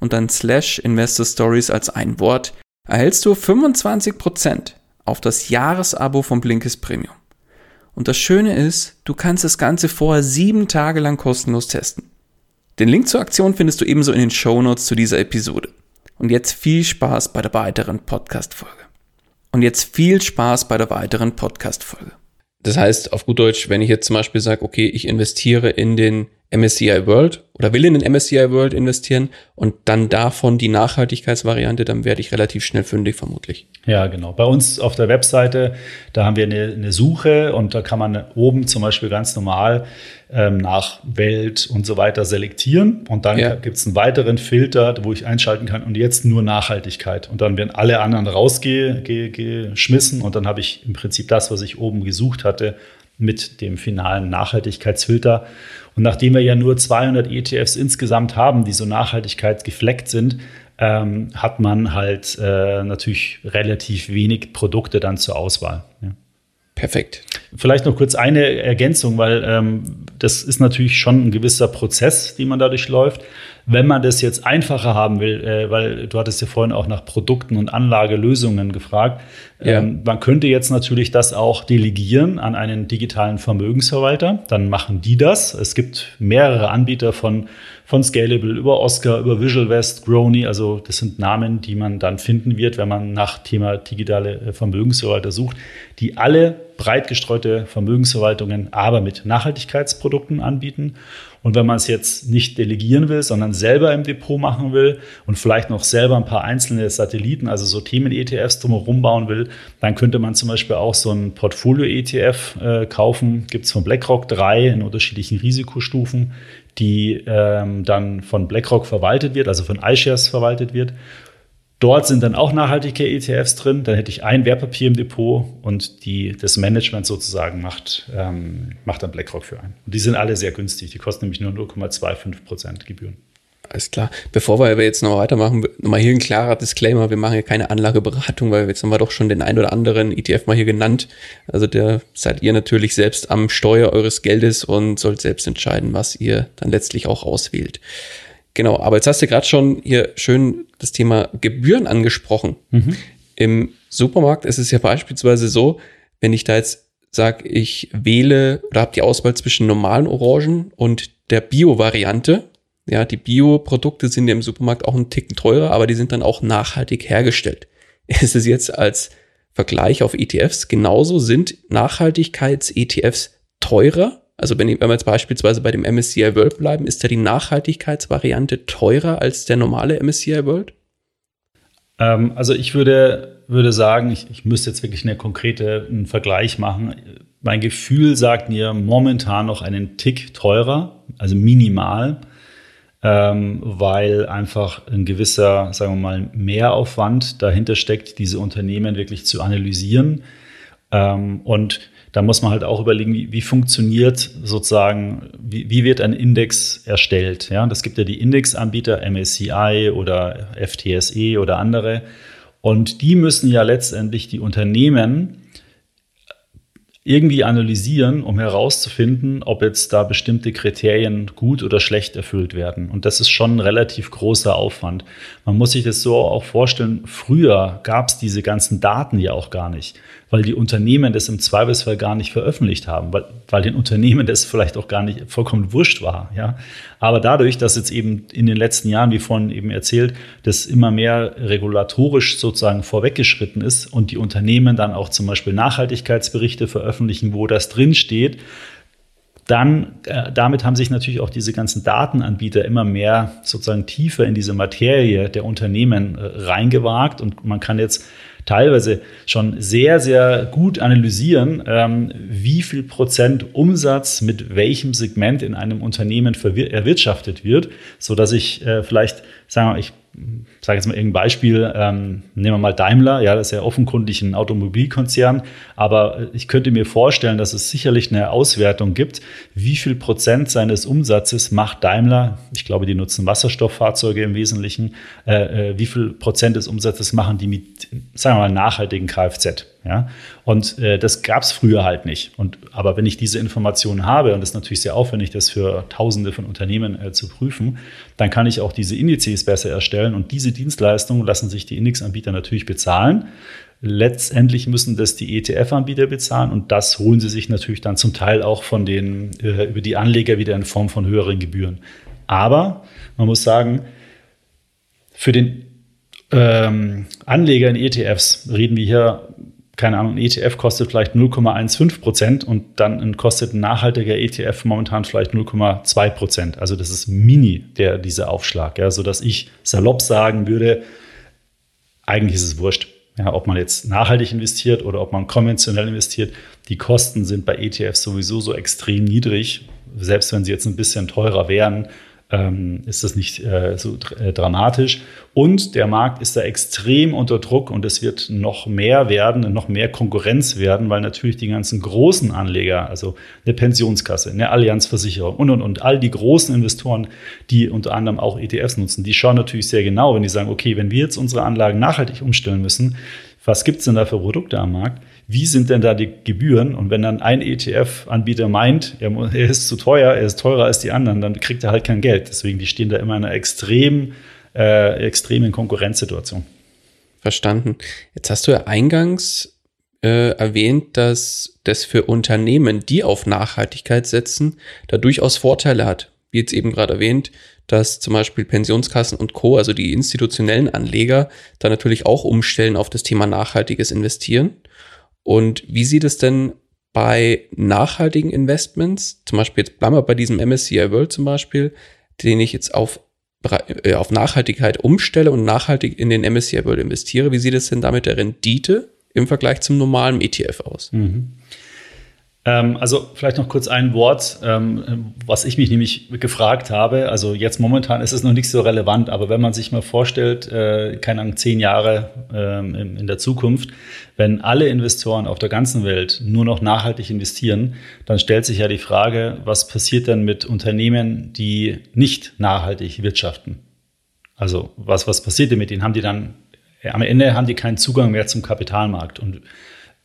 und dann slash investorstories als ein Wort, erhältst du 25% auf das Jahresabo von Blinkist Premium. Und das Schöne ist, du kannst das Ganze vorher sieben Tage lang kostenlos testen. Den Link zur Aktion findest du ebenso in den Show Notes zu dieser Episode. Und jetzt viel Spaß bei der weiteren Podcast-Folge. Und jetzt viel Spaß bei der weiteren Podcast-Folge. Das heißt, auf gut Deutsch, wenn ich jetzt zum Beispiel sage, okay, ich investiere in den MSCI World oder will in den MSCI World investieren und dann davon die Nachhaltigkeitsvariante, dann werde ich relativ schnell fündig vermutlich. Ja, genau. Bei uns auf der Webseite, da haben wir eine, eine Suche und da kann man oben zum Beispiel ganz normal ähm, nach Welt und so weiter selektieren und dann ja. gibt es einen weiteren Filter, wo ich einschalten kann und jetzt nur Nachhaltigkeit und dann werden alle anderen rausgeschmissen und dann habe ich im Prinzip das, was ich oben gesucht hatte, mit dem finalen Nachhaltigkeitsfilter. Und nachdem wir ja nur 200 ETFs insgesamt haben, die so nachhaltigkeitsgefleckt sind, ähm, hat man halt äh, natürlich relativ wenig Produkte dann zur Auswahl. Ja. Perfekt. Vielleicht noch kurz eine Ergänzung, weil ähm, das ist natürlich schon ein gewisser Prozess, den man dadurch läuft. Wenn man das jetzt einfacher haben will, äh, weil du hattest ja vorhin auch nach Produkten und Anlagelösungen gefragt, ja. ähm, man könnte jetzt natürlich das auch delegieren an einen digitalen Vermögensverwalter. Dann machen die das. Es gibt mehrere Anbieter von von Scalable über Oscar, über Visual West, Grony. Also das sind Namen, die man dann finden wird, wenn man nach Thema digitale äh, Vermögensverwalter sucht, die alle breit gestreute Vermögensverwaltungen, aber mit Nachhaltigkeitsprodukten anbieten. Und wenn man es jetzt nicht delegieren will, sondern selber im Depot machen will und vielleicht noch selber ein paar einzelne Satelliten, also so Themen-ETFs drumherum bauen will, dann könnte man zum Beispiel auch so ein Portfolio-ETF äh, kaufen. Gibt es von BlackRock drei in unterschiedlichen Risikostufen die ähm, dann von BlackRock verwaltet wird, also von iShares verwaltet wird. Dort sind dann auch nachhaltige ETFs drin. Dann hätte ich ein Wertpapier im Depot und die, das Management sozusagen macht, ähm, macht dann BlackRock für einen. Und die sind alle sehr günstig. Die kosten nämlich nur 0,25 Prozent Gebühren. Alles klar. Bevor wir jetzt noch weitermachen, nochmal hier ein klarer Disclaimer. Wir machen hier keine Anlageberatung, weil jetzt haben wir doch schon den ein oder anderen ETF mal hier genannt. Also der seid ihr natürlich selbst am Steuer eures Geldes und sollt selbst entscheiden, was ihr dann letztlich auch auswählt. Genau, aber jetzt hast du gerade schon hier schön das Thema Gebühren angesprochen. Mhm. Im Supermarkt ist es ja beispielsweise so, wenn ich da jetzt sage, ich wähle oder habe die Auswahl zwischen normalen Orangen und der Bio-Variante, ja, die Bioprodukte sind ja im Supermarkt auch ein Ticken teurer, aber die sind dann auch nachhaltig hergestellt. Ist es jetzt als Vergleich auf ETFs genauso? Sind Nachhaltigkeits-ETFs teurer? Also wenn, wir jetzt beispielsweise bei dem MSCI World bleiben, ist da die Nachhaltigkeitsvariante teurer als der normale MSCI World? Ähm, also ich würde, würde sagen, ich, ich müsste jetzt wirklich eine konkrete einen Vergleich machen. Mein Gefühl sagt mir momentan noch einen Tick teurer, also minimal ähm, weil einfach ein gewisser, sagen wir mal, Mehraufwand dahinter steckt, diese Unternehmen wirklich zu analysieren. Ähm, und da muss man halt auch überlegen, wie, wie funktioniert sozusagen, wie, wie, wird ein Index erstellt. Ja, das gibt ja die Indexanbieter MSCI oder FTSE oder andere. Und die müssen ja letztendlich die Unternehmen irgendwie analysieren, um herauszufinden, ob jetzt da bestimmte Kriterien gut oder schlecht erfüllt werden. Und das ist schon ein relativ großer Aufwand. Man muss sich das so auch vorstellen, früher gab es diese ganzen Daten ja auch gar nicht weil die Unternehmen das im Zweifelsfall gar nicht veröffentlicht haben, weil, weil den Unternehmen das vielleicht auch gar nicht vollkommen wurscht war. Ja? Aber dadurch, dass jetzt eben in den letzten Jahren, wie vorhin eben erzählt, das immer mehr regulatorisch sozusagen vorweggeschritten ist und die Unternehmen dann auch zum Beispiel Nachhaltigkeitsberichte veröffentlichen, wo das drinsteht, dann äh, damit haben sich natürlich auch diese ganzen Datenanbieter immer mehr sozusagen tiefer in diese Materie der Unternehmen äh, reingewagt und man kann jetzt teilweise schon sehr, sehr gut analysieren, ähm, wie viel Prozent Umsatz mit welchem Segment in einem Unternehmen erwirtschaftet wird, so dass ich äh, vielleicht, sagen wir ich sage jetzt mal irgendein Beispiel, ähm, nehmen wir mal Daimler, ja, das ist ja offenkundig ein Automobilkonzern, aber ich könnte mir vorstellen, dass es sicherlich eine Auswertung gibt, wie viel Prozent seines Umsatzes macht Daimler, ich glaube, die nutzen Wasserstofffahrzeuge im Wesentlichen, äh, äh, wie viel Prozent des Umsatzes machen die mit, sagen wir mal, nachhaltigen Kfz. Ja? Und äh, das gab es früher halt nicht. Und, aber wenn ich diese Informationen habe, und das ist natürlich sehr aufwendig, das für Tausende von Unternehmen äh, zu prüfen, dann kann ich auch diese Indizes besser erstellen. Und diese Dienstleistungen lassen sich die Indexanbieter natürlich bezahlen. Letztendlich müssen das die ETF-Anbieter bezahlen und das holen sie sich natürlich dann zum Teil auch von den, äh, über die Anleger wieder in Form von höheren Gebühren. Aber man muss sagen, für den ähm, Anleger in ETFs reden wir hier keine Ahnung, ein ETF kostet vielleicht 0,15 Prozent und dann kostet ein nachhaltiger ETF momentan vielleicht 0,2 Prozent. Also das ist mini, der, dieser Aufschlag, ja, sodass ich salopp sagen würde, eigentlich ist es wurscht. Ja, ob man jetzt nachhaltig investiert oder ob man konventionell investiert, die Kosten sind bei ETFs sowieso so extrem niedrig, selbst wenn sie jetzt ein bisschen teurer wären ähm, ist das nicht äh, so äh, dramatisch. Und der Markt ist da extrem unter Druck und es wird noch mehr werden, noch mehr Konkurrenz werden, weil natürlich die ganzen großen Anleger, also eine Pensionskasse, eine Allianzversicherung und und und all die großen Investoren, die unter anderem auch ETFs nutzen, die schauen natürlich sehr genau, wenn die sagen, okay, wenn wir jetzt unsere Anlagen nachhaltig umstellen müssen, was gibt es denn da für Produkte am Markt? Wie sind denn da die Gebühren? Und wenn dann ein ETF-Anbieter meint, er, ist zu teuer, er ist teurer als die anderen, dann kriegt er halt kein Geld. Deswegen, die stehen da immer in einer extrem, äh, extremen Konkurrenzsituation. Verstanden. Jetzt hast du ja eingangs äh, erwähnt, dass das für Unternehmen, die auf Nachhaltigkeit setzen, da durchaus Vorteile hat. Wie jetzt eben gerade erwähnt, dass zum Beispiel Pensionskassen und Co., also die institutionellen Anleger, da natürlich auch umstellen auf das Thema nachhaltiges Investieren. Und wie sieht es denn bei nachhaltigen Investments, zum Beispiel jetzt bleiben wir bei diesem MSCI World zum Beispiel, den ich jetzt auf, äh, auf Nachhaltigkeit umstelle und nachhaltig in den MSCI World investiere, wie sieht es denn da mit der Rendite im Vergleich zum normalen ETF aus? Mhm. Ähm, also vielleicht noch kurz ein Wort, ähm, was ich mich nämlich gefragt habe. Also jetzt momentan ist es noch nicht so relevant, aber wenn man sich mal vorstellt, äh, keine Ahnung, zehn Jahre ähm, in, in der Zukunft, wenn alle Investoren auf der ganzen Welt nur noch nachhaltig investieren, dann stellt sich ja die Frage, was passiert denn mit Unternehmen, die nicht nachhaltig wirtschaften? Also was, was passiert denn mit denen? Haben die dann, am Ende haben die keinen Zugang mehr zum Kapitalmarkt und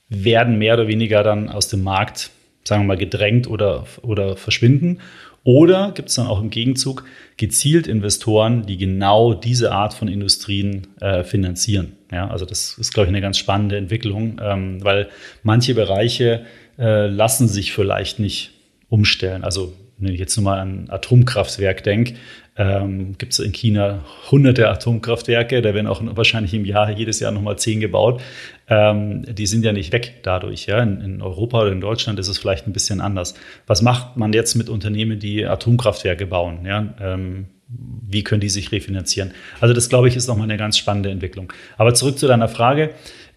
werden mehr oder weniger dann aus dem Markt, sagen wir mal, gedrängt oder, oder verschwinden. Oder gibt es dann auch im Gegenzug gezielt Investoren, die genau diese Art von Industrien äh, finanzieren? Ja, also das ist, glaube ich, eine ganz spannende Entwicklung, ähm, weil manche Bereiche äh, lassen sich vielleicht nicht umstellen. Also wenn ich jetzt nur mal an Atomkraftwerk denke, ähm, gibt es in China hunderte Atomkraftwerke, da werden auch wahrscheinlich im Jahr jedes Jahr nochmal zehn gebaut. Ähm, die sind ja nicht weg dadurch. Ja? In, in, Europa oder in Deutschland ist es vielleicht ein bisschen anders. Was macht man jetzt mit Unternehmen, die Atomkraftwerke bauen? Ja? Ähm, wie können die sich refinanzieren? Also das, glaube ich, ist nochmal eine ganz spannende Entwicklung. Aber zurück zu deiner Frage.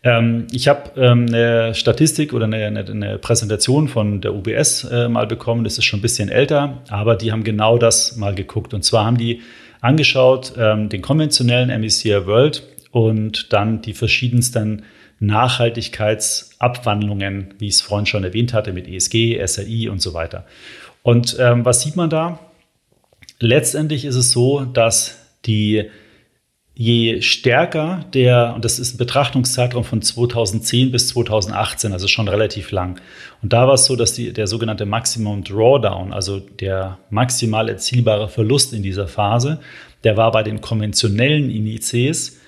Ähm, ich habe ähm, eine Statistik oder eine, eine, eine, Präsentation von der UBS äh, mal bekommen. Das ist schon ein bisschen älter, aber die haben genau das mal geguckt. Und zwar haben die angeschaut ähm, den konventionellen MSCI World und dann die verschiedensten Nachhaltigkeitsabwandlungen, wie ich es vorhin schon erwähnt hatte, mit ESG, SRI und so weiter. Und ähm, was sieht man da? Letztendlich ist es so, dass die je stärker der, und das ist ein Betrachtungszeitraum von 2010 bis 2018, also schon relativ lang. Und da war es so, dass die, der sogenannte Maximum Drawdown, also der maximal erzielbare Verlust in dieser Phase, der war bei den konventionellen Indizes,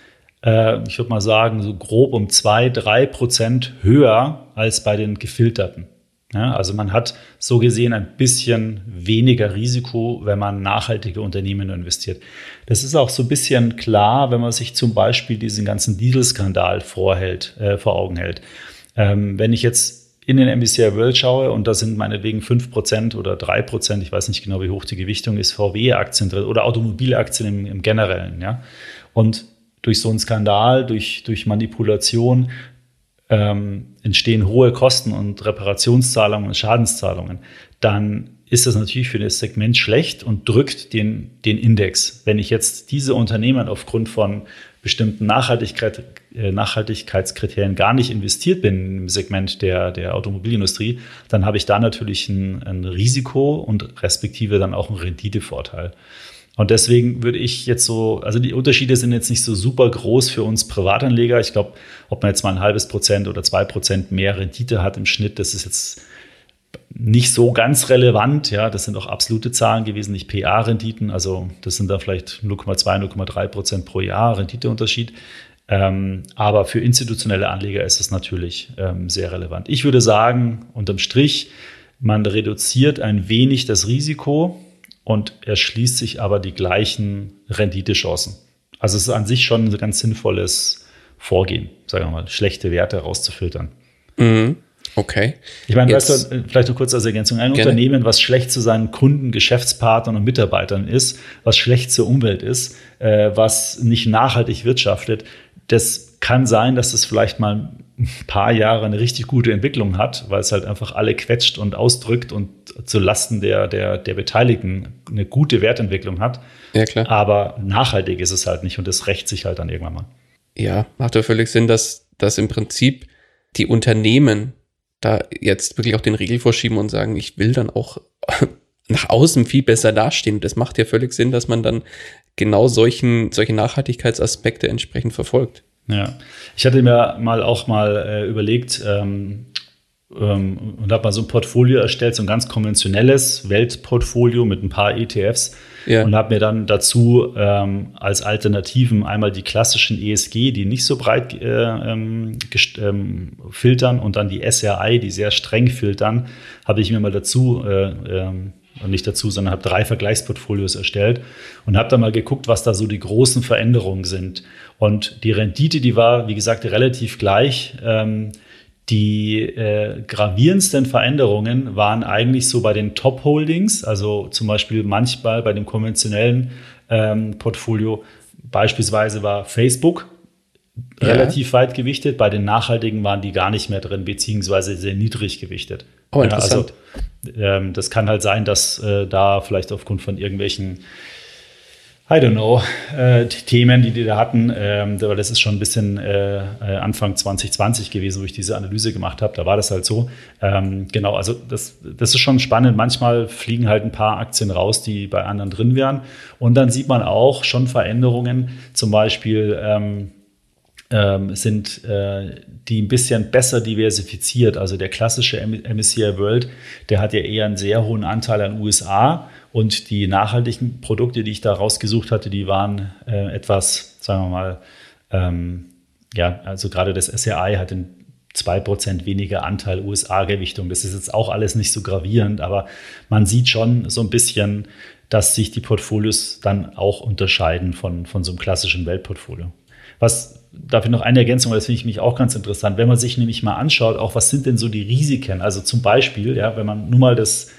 äh, ich würde mal sagen, so grob um zwei, drei Prozent höher als bei den gefilterten. Ja, also man hat so gesehen ein bisschen weniger Risiko, wenn man nachhaltige Unternehmen investiert. Das ist auch so ein bisschen klar, wenn man sich zum Beispiel diesen ganzen Dieselskandal vorhält, äh, vor Augen hält. Ähm, wenn ich jetzt in den MSCI World schaue und da sind meinetwegen 5% oder 3%, ich weiß nicht genau, wie hoch die Gewichtung ist, VW-Aktien drin oder Automobilaktien im, im Generellen. Ja? Und durch so einen Skandal, durch, durch Manipulation ähm, entstehen hohe Kosten und Reparationszahlungen und Schadenszahlungen, dann ist das natürlich für das Segment schlecht und drückt den, den Index. Wenn ich jetzt diese Unternehmen aufgrund von bestimmten Nachhaltigkeit, äh, Nachhaltigkeitskriterien gar nicht investiert bin im Segment der, der Automobilindustrie, dann habe ich da natürlich ein, ein Risiko und respektive dann auch einen Renditevorteil. Und deswegen würde ich jetzt so, also die Unterschiede sind jetzt nicht so super groß für uns Privatanleger. Ich glaube, ob man jetzt mal ein halbes Prozent oder zwei Prozent mehr Rendite hat im Schnitt, das ist jetzt nicht so ganz relevant. Ja, das sind auch absolute Zahlen gewesen, nicht PA-Renditen. Also das sind da vielleicht 0,2, 0,3 Prozent pro Jahr Renditeunterschied. Ähm, aber für institutionelle Anleger ist es natürlich ähm, sehr relevant. Ich würde sagen, unterm Strich, man reduziert ein wenig das Risiko und erschließt sich aber die gleichen Renditechancen. Also es ist an sich schon ein ganz sinnvolles Vorgehen, sagen wir mal, schlechte Werte rauszufiltern. Mhm. Okay. Ich meine, weißt du, vielleicht noch kurz als Ergänzung. Ein Gerne. Unternehmen, was schlecht zu seinen Kunden, Geschäftspartnern und Mitarbeitern ist, was schlecht zur Umwelt ist, äh, was nicht nachhaltig wirtschaftet, das kann sein, dass es vielleicht mal paar Jahre eine richtig gute Entwicklung hat, weil es halt einfach alle quetscht und ausdrückt und zu Lasten der, der, der Beteiligten eine gute Wertentwicklung hat. Ja, klar. Aber nachhaltig ist es halt nicht und das rächt sich halt dann irgendwann mal. Ja, macht ja völlig Sinn, dass, dass im Prinzip die Unternehmen da jetzt wirklich auch den Riegel vorschieben und sagen, ich will dann auch nach außen viel besser dastehen. Das macht ja völlig Sinn, dass man dann genau solchen, solche Nachhaltigkeitsaspekte entsprechend verfolgt. Ja, ich hatte mir mal auch mal äh, überlegt ähm, ähm, und habe mal so ein Portfolio erstellt, so ein ganz konventionelles Weltportfolio mit ein paar ETFs ja. und habe mir dann dazu ähm, als Alternativen einmal die klassischen ESG, die nicht so breit äh, ähm, ähm, filtern und dann die SRI, die sehr streng filtern, habe ich mir mal dazu äh, ähm, und nicht dazu, sondern habe drei Vergleichsportfolios erstellt und habe dann mal geguckt, was da so die großen Veränderungen sind. Und die Rendite, die war, wie gesagt, relativ gleich. Ähm, die äh, gravierendsten Veränderungen waren eigentlich so bei den Top-Holdings, also zum Beispiel manchmal bei dem konventionellen ähm, Portfolio, beispielsweise war Facebook ja. relativ weit gewichtet, bei den nachhaltigen waren die gar nicht mehr drin, beziehungsweise sehr niedrig gewichtet. Oh, interessant. also, ähm, das kann halt sein, dass äh, da vielleicht aufgrund von irgendwelchen I don't know, äh, Themen, die die da hatten, ähm, das ist schon ein bisschen äh, äh Anfang 2020 gewesen, wo ich diese Analyse gemacht habe. Da war das halt so. Ähm, genau, also das, das ist schon spannend. Manchmal fliegen halt ein paar Aktien raus, die bei anderen drin wären. Und dann sieht man auch schon Veränderungen, zum Beispiel ähm, ähm, sind äh, die ein bisschen besser diversifiziert. Also der klassische MSCI World, der hat ja eher einen sehr hohen Anteil an USA und die nachhaltigen Produkte, die ich da rausgesucht hatte, die waren äh, etwas, sagen wir mal, ähm, ja, also gerade das SRI hat einen 2% weniger Anteil USA-Gewichtung. Das ist jetzt auch alles nicht so gravierend, aber man sieht schon so ein bisschen, dass sich die Portfolios dann auch unterscheiden von, von so einem klassischen Weltportfolio. Was ich noch eine Ergänzung, weil das finde ich mich auch ganz interessant. Wenn man sich nämlich mal anschaut, auch was sind denn so die Risiken? Also zum Beispiel, ja, wenn man nur mal das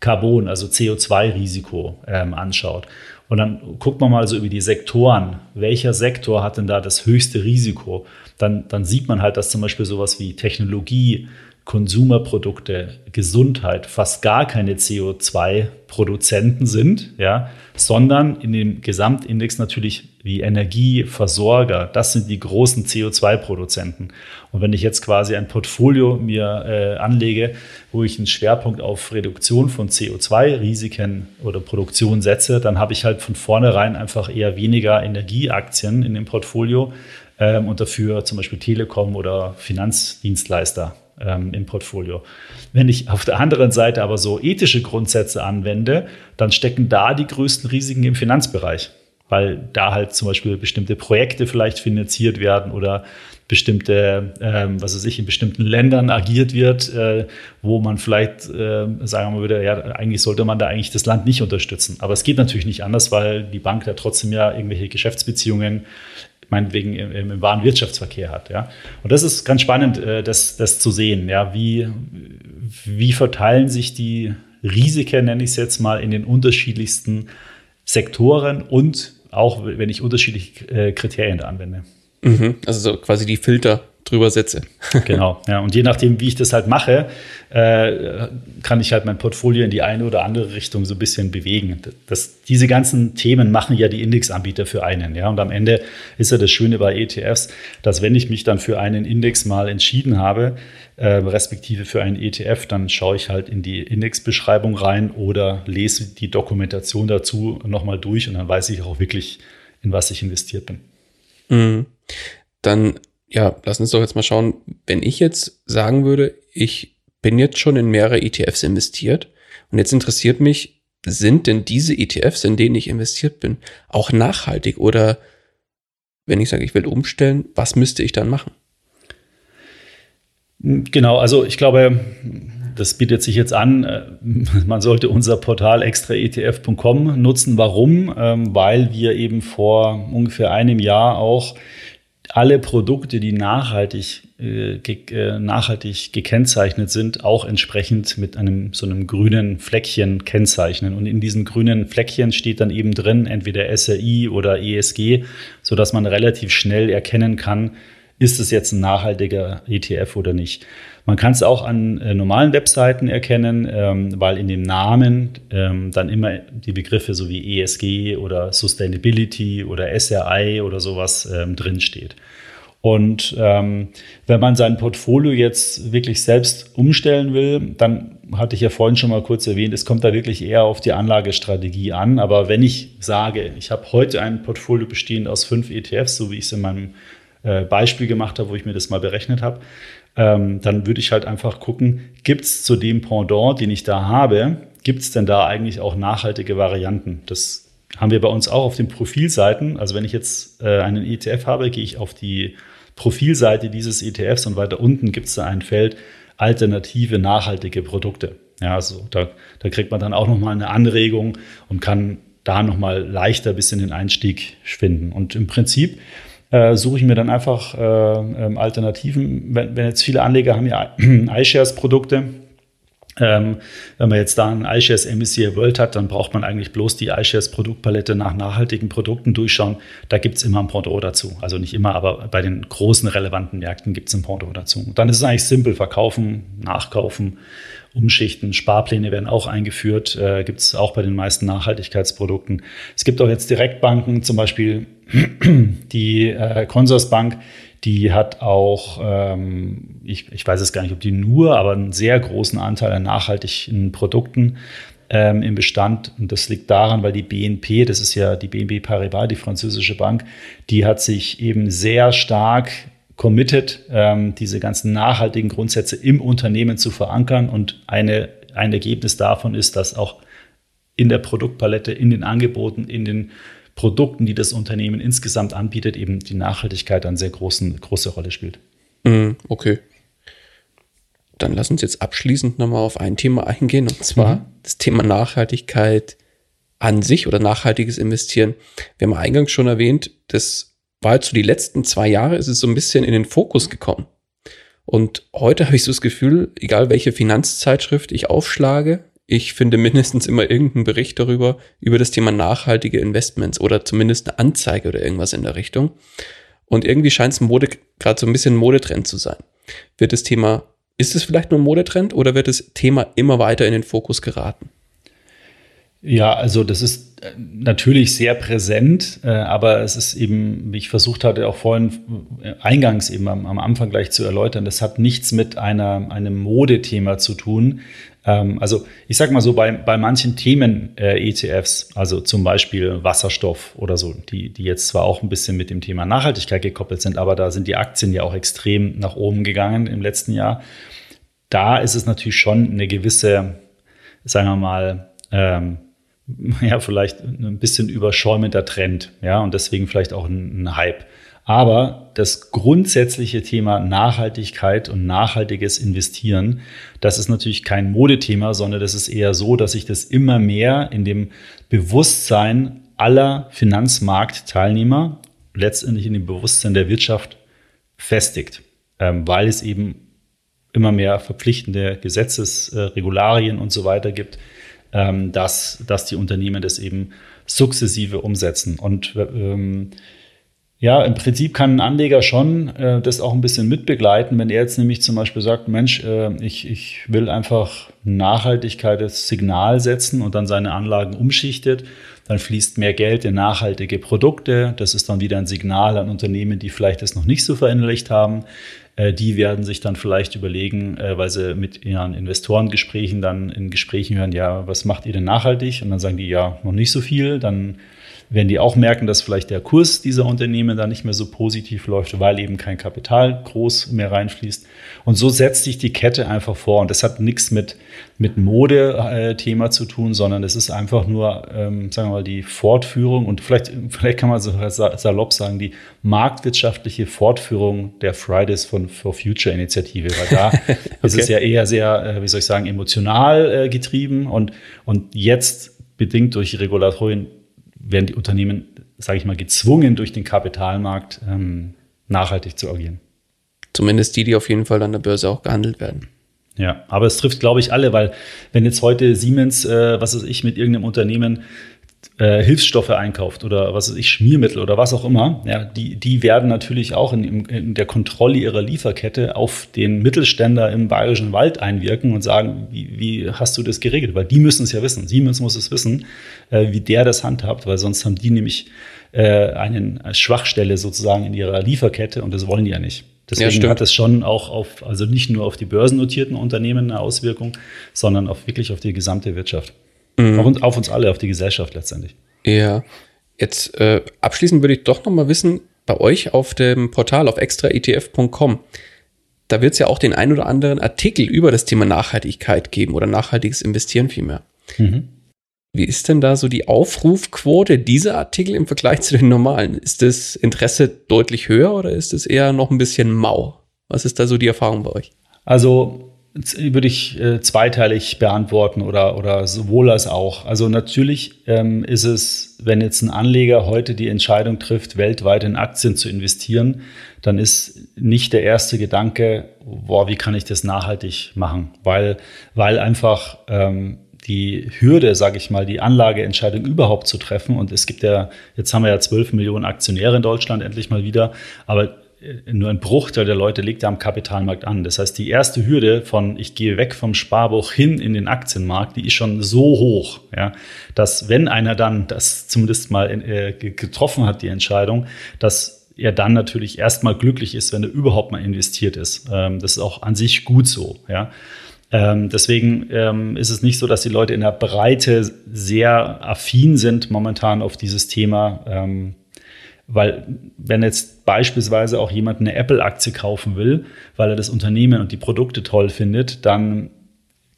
Carbon, also CO2-Risiko ähm, anschaut. Und dann guckt man mal so über die Sektoren, welcher Sektor hat denn da das höchste Risiko? Dann, dann sieht man halt, dass zum Beispiel sowas wie Technologie, Konsumerprodukte, Gesundheit fast gar keine CO2-Produzenten sind, ja, sondern in dem Gesamtindex natürlich wie Energieversorger. Das sind die großen CO2-Produzenten. Und wenn ich jetzt quasi ein Portfolio mir äh, anlege, wo ich einen Schwerpunkt auf Reduktion von CO2-Risiken oder Produktion setze, dann habe ich halt von vornherein einfach eher weniger Energieaktien in dem Portfolio ähm, und dafür zum Beispiel Telekom oder Finanzdienstleister ähm, im Portfolio. Wenn ich auf der anderen Seite aber so ethische Grundsätze anwende, dann stecken da die größten Risiken im Finanzbereich, weil da halt zum Beispiel bestimmte Projekte vielleicht finanziert werden oder bestimmte, ähm, was weiß ich, in bestimmten Ländern agiert wird, äh, wo man vielleicht, äh, sagen wir wieder, ja, eigentlich sollte man da eigentlich das Land nicht unterstützen. Aber es geht natürlich nicht anders, weil die Bank da trotzdem ja irgendwelche Geschäftsbeziehungen meinetwegen im, im wahren Wirtschaftsverkehr hat. Ja? Und das ist ganz spannend, äh, das, das zu sehen. Ja? Wie, wie verteilen sich die Risiken, nenne ich es jetzt mal, in den unterschiedlichsten Sektoren und auch, wenn ich unterschiedliche äh, Kriterien da anwende. Mhm, also so quasi die Filter drüber setze. genau, ja. Und je nachdem, wie ich das halt mache, äh, kann ich halt mein Portfolio in die eine oder andere Richtung so ein bisschen bewegen. Das, diese ganzen Themen machen ja die Indexanbieter für einen. Ja? Und am Ende ist ja das Schöne bei ETFs, dass wenn ich mich dann für einen Index mal entschieden habe, äh, respektive für einen ETF, dann schaue ich halt in die Indexbeschreibung rein oder lese die Dokumentation dazu nochmal durch und dann weiß ich auch wirklich, in was ich investiert bin. Mhm. Dann ja, lass uns doch jetzt mal schauen, wenn ich jetzt sagen würde, ich bin jetzt schon in mehrere ETFs investiert und jetzt interessiert mich, sind denn diese ETFs, in denen ich investiert bin, auch nachhaltig oder wenn ich sage, ich will umstellen, was müsste ich dann machen? Genau, also ich glaube, das bietet sich jetzt an. Man sollte unser Portal extraetf.com nutzen. Warum? Ähm, weil wir eben vor ungefähr einem Jahr auch alle Produkte, die nachhaltig, äh, ge äh, nachhaltig gekennzeichnet sind, auch entsprechend mit einem so einem grünen Fleckchen kennzeichnen. Und in diesem grünen Fleckchen steht dann eben drin entweder SRI oder ESG, so dass man relativ schnell erkennen kann, ist es jetzt ein nachhaltiger ETF oder nicht. Man kann es auch an äh, normalen Webseiten erkennen, ähm, weil in dem Namen ähm, dann immer die Begriffe so wie ESG oder Sustainability oder SRI oder sowas ähm, drinsteht. Und ähm, wenn man sein Portfolio jetzt wirklich selbst umstellen will, dann hatte ich ja vorhin schon mal kurz erwähnt, es kommt da wirklich eher auf die Anlagestrategie an. Aber wenn ich sage, ich habe heute ein Portfolio bestehend aus fünf ETFs, so wie ich es in meinem äh, Beispiel gemacht habe, wo ich mir das mal berechnet habe, ähm, dann würde ich halt einfach gucken, gibt es zu dem Pendant, den ich da habe, gibt es denn da eigentlich auch nachhaltige Varianten? Das haben wir bei uns auch auf den Profilseiten. Also wenn ich jetzt äh, einen ETF habe, gehe ich auf die Profilseite dieses ETFs und weiter unten gibt es da ein Feld alternative nachhaltige Produkte. Ja, also da, da kriegt man dann auch nochmal eine Anregung und kann da nochmal leichter ein bisschen den Einstieg finden. Und im Prinzip äh, suche ich mir dann einfach äh, ähm, Alternativen. Wenn, wenn, jetzt viele Anleger haben ja iShares-Produkte, ähm, wenn man jetzt da ein iShares MSCI World hat, dann braucht man eigentlich bloß die iShares Produktpalette nach nachhaltigen Produkten durchschauen. Da gibt es immer ein Pendant dazu. Also nicht immer, aber bei den großen relevanten Märkten gibt es ein Pendant dazu. Und dann ist es eigentlich simpel, verkaufen, nachkaufen, umschichten. Sparpläne werden auch eingeführt, äh, gibt es auch bei den meisten Nachhaltigkeitsprodukten. Es gibt auch jetzt Direktbanken, zum Beispiel die äh, Consorsbank, die hat auch, ähm, ich, ich weiß es gar nicht, ob die nur, aber einen sehr großen Anteil an nachhaltigen Produkten ähm, im Bestand. Und das liegt daran, weil die BNP, das ist ja die BNP Paribas, die französische Bank, die hat sich eben sehr stark committed, ähm, diese ganzen nachhaltigen Grundsätze im Unternehmen zu verankern. Und eine, ein Ergebnis davon ist, dass auch in der Produktpalette, in den Angeboten, in den Produkten, die das Unternehmen insgesamt anbietet, eben die Nachhaltigkeit eine sehr großen, große Rolle spielt. Mm, okay. Dann lass uns jetzt abschließend nochmal auf ein Thema eingehen, und zwar mhm. das Thema Nachhaltigkeit an sich oder nachhaltiges Investieren. Wir haben eingangs schon erwähnt, das war jetzt so die letzten zwei Jahre, ist es so ein bisschen in den Fokus gekommen. Und heute habe ich so das Gefühl, egal welche Finanzzeitschrift ich aufschlage, ich finde mindestens immer irgendeinen Bericht darüber, über das Thema nachhaltige Investments oder zumindest eine Anzeige oder irgendwas in der Richtung. Und irgendwie scheint es Mode, gerade so ein bisschen Modetrend zu sein. Wird das Thema, ist es vielleicht nur ein Modetrend oder wird das Thema immer weiter in den Fokus geraten? Ja, also das ist natürlich sehr präsent, äh, aber es ist eben, wie ich versucht hatte, auch vorhin äh, eingangs eben am, am Anfang gleich zu erläutern, das hat nichts mit einer, einem Modethema zu tun, ähm, also ich sage mal so, bei, bei manchen Themen äh, ETFs, also zum Beispiel Wasserstoff oder so, die, die jetzt zwar auch ein bisschen mit dem Thema Nachhaltigkeit gekoppelt sind, aber da sind die Aktien ja auch extrem nach oben gegangen im letzten Jahr. Da ist es natürlich schon eine gewisse, sagen wir mal, ähm, ja, vielleicht ein bisschen überschäumender Trend, ja, und deswegen vielleicht auch ein, ein Hype. Aber das grundsätzliche Thema Nachhaltigkeit und nachhaltiges Investieren, das ist natürlich kein Modethema, sondern das ist eher so, dass sich das immer mehr in dem Bewusstsein aller Finanzmarktteilnehmer, letztendlich in dem Bewusstsein der Wirtschaft festigt, ähm, weil es eben immer mehr verpflichtende Gesetzesregularien und so weiter gibt, ähm, dass, dass die Unternehmen das eben sukzessive umsetzen. Und ähm, ja, im Prinzip kann ein Anleger schon äh, das auch ein bisschen mitbegleiten, wenn er jetzt nämlich zum Beispiel sagt, Mensch, äh, ich, ich will einfach Nachhaltigkeit als Signal setzen und dann seine Anlagen umschichtet, dann fließt mehr Geld in nachhaltige Produkte. Das ist dann wieder ein Signal an Unternehmen, die vielleicht das noch nicht so verinnerlicht haben. Äh, die werden sich dann vielleicht überlegen, äh, weil sie mit ihren Investorengesprächen dann in Gesprächen hören, ja, was macht ihr denn nachhaltig? Und dann sagen die, ja, noch nicht so viel. Dann werden die auch merken, dass vielleicht der Kurs dieser Unternehmen da nicht mehr so positiv läuft, weil eben kein Kapital groß mehr reinfließt. Und so setzt sich die Kette einfach vor. Und das hat nichts mit, mit Mode-Thema zu tun, sondern es ist einfach nur, ähm, sagen wir mal, die Fortführung und vielleicht, vielleicht kann man so salopp sagen, die marktwirtschaftliche Fortführung der Fridays for Future Initiative. Weil da okay. ist es ja eher sehr, äh, wie soll ich sagen, emotional äh, getrieben und, und jetzt bedingt durch Regulatorien werden die Unternehmen, sage ich mal, gezwungen, durch den Kapitalmarkt ähm, nachhaltig zu agieren. Zumindest die, die auf jeden Fall an der Börse auch gehandelt werden. Ja, aber es trifft, glaube ich, alle, weil wenn jetzt heute Siemens, äh, was weiß ich, mit irgendeinem Unternehmen äh, Hilfsstoffe einkauft oder was weiß ich, Schmiermittel oder was auch immer, ja, die, die werden natürlich auch in, in der Kontrolle ihrer Lieferkette auf den Mittelständler im bayerischen Wald einwirken und sagen, wie, wie hast du das geregelt? Weil die müssen es ja wissen. Siemens muss es wissen, äh, wie der das handhabt, weil sonst haben die nämlich äh, eine Schwachstelle sozusagen in ihrer Lieferkette und das wollen die ja nicht. Deswegen ja, hat es schon auch auf, also nicht nur auf die börsennotierten Unternehmen eine Auswirkung, sondern auf wirklich auf die gesamte Wirtschaft. Mhm. Auf, uns, auf, uns, alle, auf die Gesellschaft letztendlich. Ja. Jetzt äh, abschließend würde ich doch noch mal wissen, bei euch auf dem Portal auf extraetf.com, da wird es ja auch den ein oder anderen Artikel über das Thema Nachhaltigkeit geben oder nachhaltiges Investieren vielmehr. Mhm. Wie ist denn da so die Aufrufquote dieser Artikel im Vergleich zu den normalen? Ist das Interesse deutlich höher oder ist es eher noch ein bisschen mau? Was ist da so die Erfahrung bei euch? Also würde ich äh, zweiteilig beantworten oder, oder sowohl als auch. Also natürlich ähm, ist es, wenn jetzt ein Anleger heute die Entscheidung trifft, weltweit in Aktien zu investieren, dann ist nicht der erste Gedanke, boah, wie kann ich das nachhaltig machen? Weil, weil einfach ähm, die Hürde, sage ich mal, die Anlageentscheidung überhaupt zu treffen. Und es gibt ja, jetzt haben wir ja 12 Millionen Aktionäre in Deutschland endlich mal wieder, aber nur ein Bruchteil der Leute legt ja am Kapitalmarkt an. Das heißt, die erste Hürde von ich gehe weg vom Sparbuch hin in den Aktienmarkt, die ist schon so hoch, ja, dass wenn einer dann das zumindest mal äh, getroffen hat, die Entscheidung, dass er dann natürlich erstmal glücklich ist, wenn er überhaupt mal investiert ist. Ähm, das ist auch an sich gut so, ja. Ähm, deswegen ähm, ist es nicht so, dass die Leute in der Breite sehr affin sind momentan auf dieses Thema. Weil wenn jetzt beispielsweise auch jemand eine Apple-Aktie kaufen will, weil er das Unternehmen und die Produkte toll findet, dann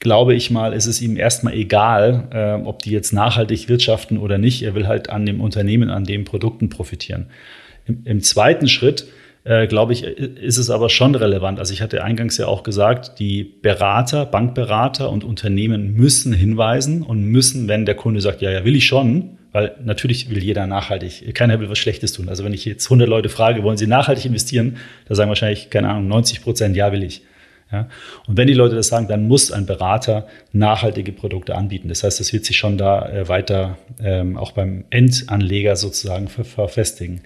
glaube ich mal, ist es ihm erstmal egal, äh, ob die jetzt nachhaltig wirtschaften oder nicht. Er will halt an dem Unternehmen, an den Produkten profitieren. Im, im zweiten Schritt, äh, glaube ich, ist es aber schon relevant. Also ich hatte eingangs ja auch gesagt, die Berater, Bankberater und Unternehmen müssen hinweisen und müssen, wenn der Kunde sagt, ja, ja, will ich schon, weil natürlich will jeder nachhaltig, keiner will was Schlechtes tun. Also wenn ich jetzt 100 Leute frage, wollen sie nachhaltig investieren, da sagen wahrscheinlich, keine Ahnung, 90 Prozent, ja, will ich. Ja? Und wenn die Leute das sagen, dann muss ein Berater nachhaltige Produkte anbieten. Das heißt, das wird sich schon da äh, weiter ähm, auch beim Endanleger sozusagen verfestigen.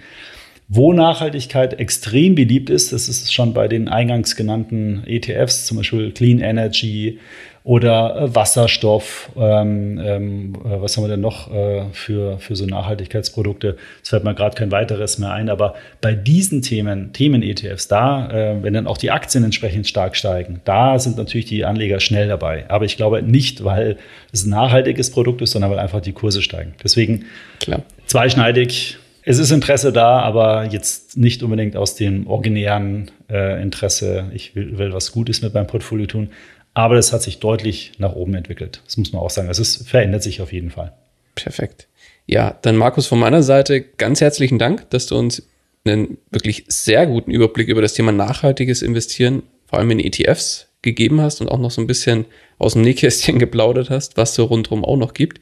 Wo Nachhaltigkeit extrem beliebt ist, das ist schon bei den eingangs genannten ETFs, zum Beispiel Clean Energy, oder äh, Wasserstoff. Ähm, ähm, äh, was haben wir denn noch äh, für, für so Nachhaltigkeitsprodukte? Es fällt mir gerade kein weiteres mehr ein. Aber bei diesen Themen, Themen-ETFs, da, äh, wenn dann auch die Aktien entsprechend stark steigen, da sind natürlich die Anleger schnell dabei. Aber ich glaube nicht, weil es ein nachhaltiges Produkt ist, sondern weil einfach die Kurse steigen. Deswegen Klar. zweischneidig. Es ist Interesse da, aber jetzt nicht unbedingt aus dem originären äh, Interesse, ich will, will was Gutes mit meinem Portfolio tun, aber das hat sich deutlich nach oben entwickelt. Das muss man auch sagen. Es ist, verändert sich auf jeden Fall. Perfekt. Ja, dann Markus von meiner Seite ganz herzlichen Dank, dass du uns einen wirklich sehr guten Überblick über das Thema nachhaltiges Investieren, vor allem in ETFs, gegeben hast und auch noch so ein bisschen aus dem Nähkästchen geplaudert hast, was so rundherum auch noch gibt.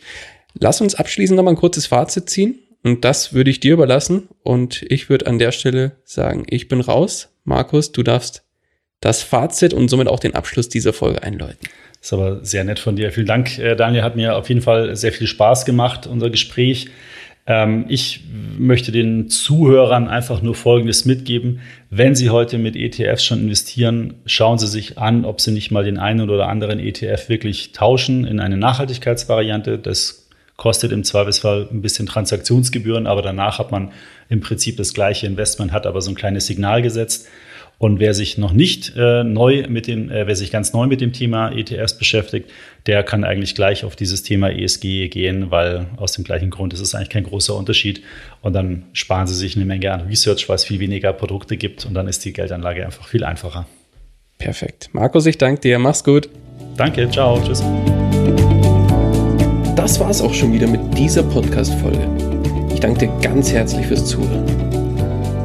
Lass uns abschließend noch mal ein kurzes Fazit ziehen und das würde ich dir überlassen und ich würde an der Stelle sagen, ich bin raus. Markus, du darfst das Fazit und somit auch den Abschluss dieser Folge einläuten. Das ist aber sehr nett von dir. Vielen Dank, äh, Daniel. Hat mir auf jeden Fall sehr viel Spaß gemacht, unser Gespräch. Ähm, ich möchte den Zuhörern einfach nur Folgendes mitgeben. Wenn Sie heute mit ETFs schon investieren, schauen Sie sich an, ob Sie nicht mal den einen oder anderen ETF wirklich tauschen in eine Nachhaltigkeitsvariante. Das kostet im Zweifelsfall ein bisschen Transaktionsgebühren, aber danach hat man im Prinzip das gleiche Investment, hat aber so ein kleines Signal gesetzt. Und wer sich noch nicht äh, neu mit dem, äh, wer sich ganz neu mit dem Thema ETFs beschäftigt, der kann eigentlich gleich auf dieses Thema ESG gehen, weil aus dem gleichen Grund ist es eigentlich kein großer Unterschied. Und dann sparen Sie sich eine Menge an Research, weil es viel weniger Produkte gibt und dann ist die Geldanlage einfach viel einfacher. Perfekt. Markus, ich danke dir. Mach's gut. Danke. Ciao. Tschüss. Das war's auch schon wieder mit dieser Podcast-Folge. Ich danke dir ganz herzlich fürs Zuhören.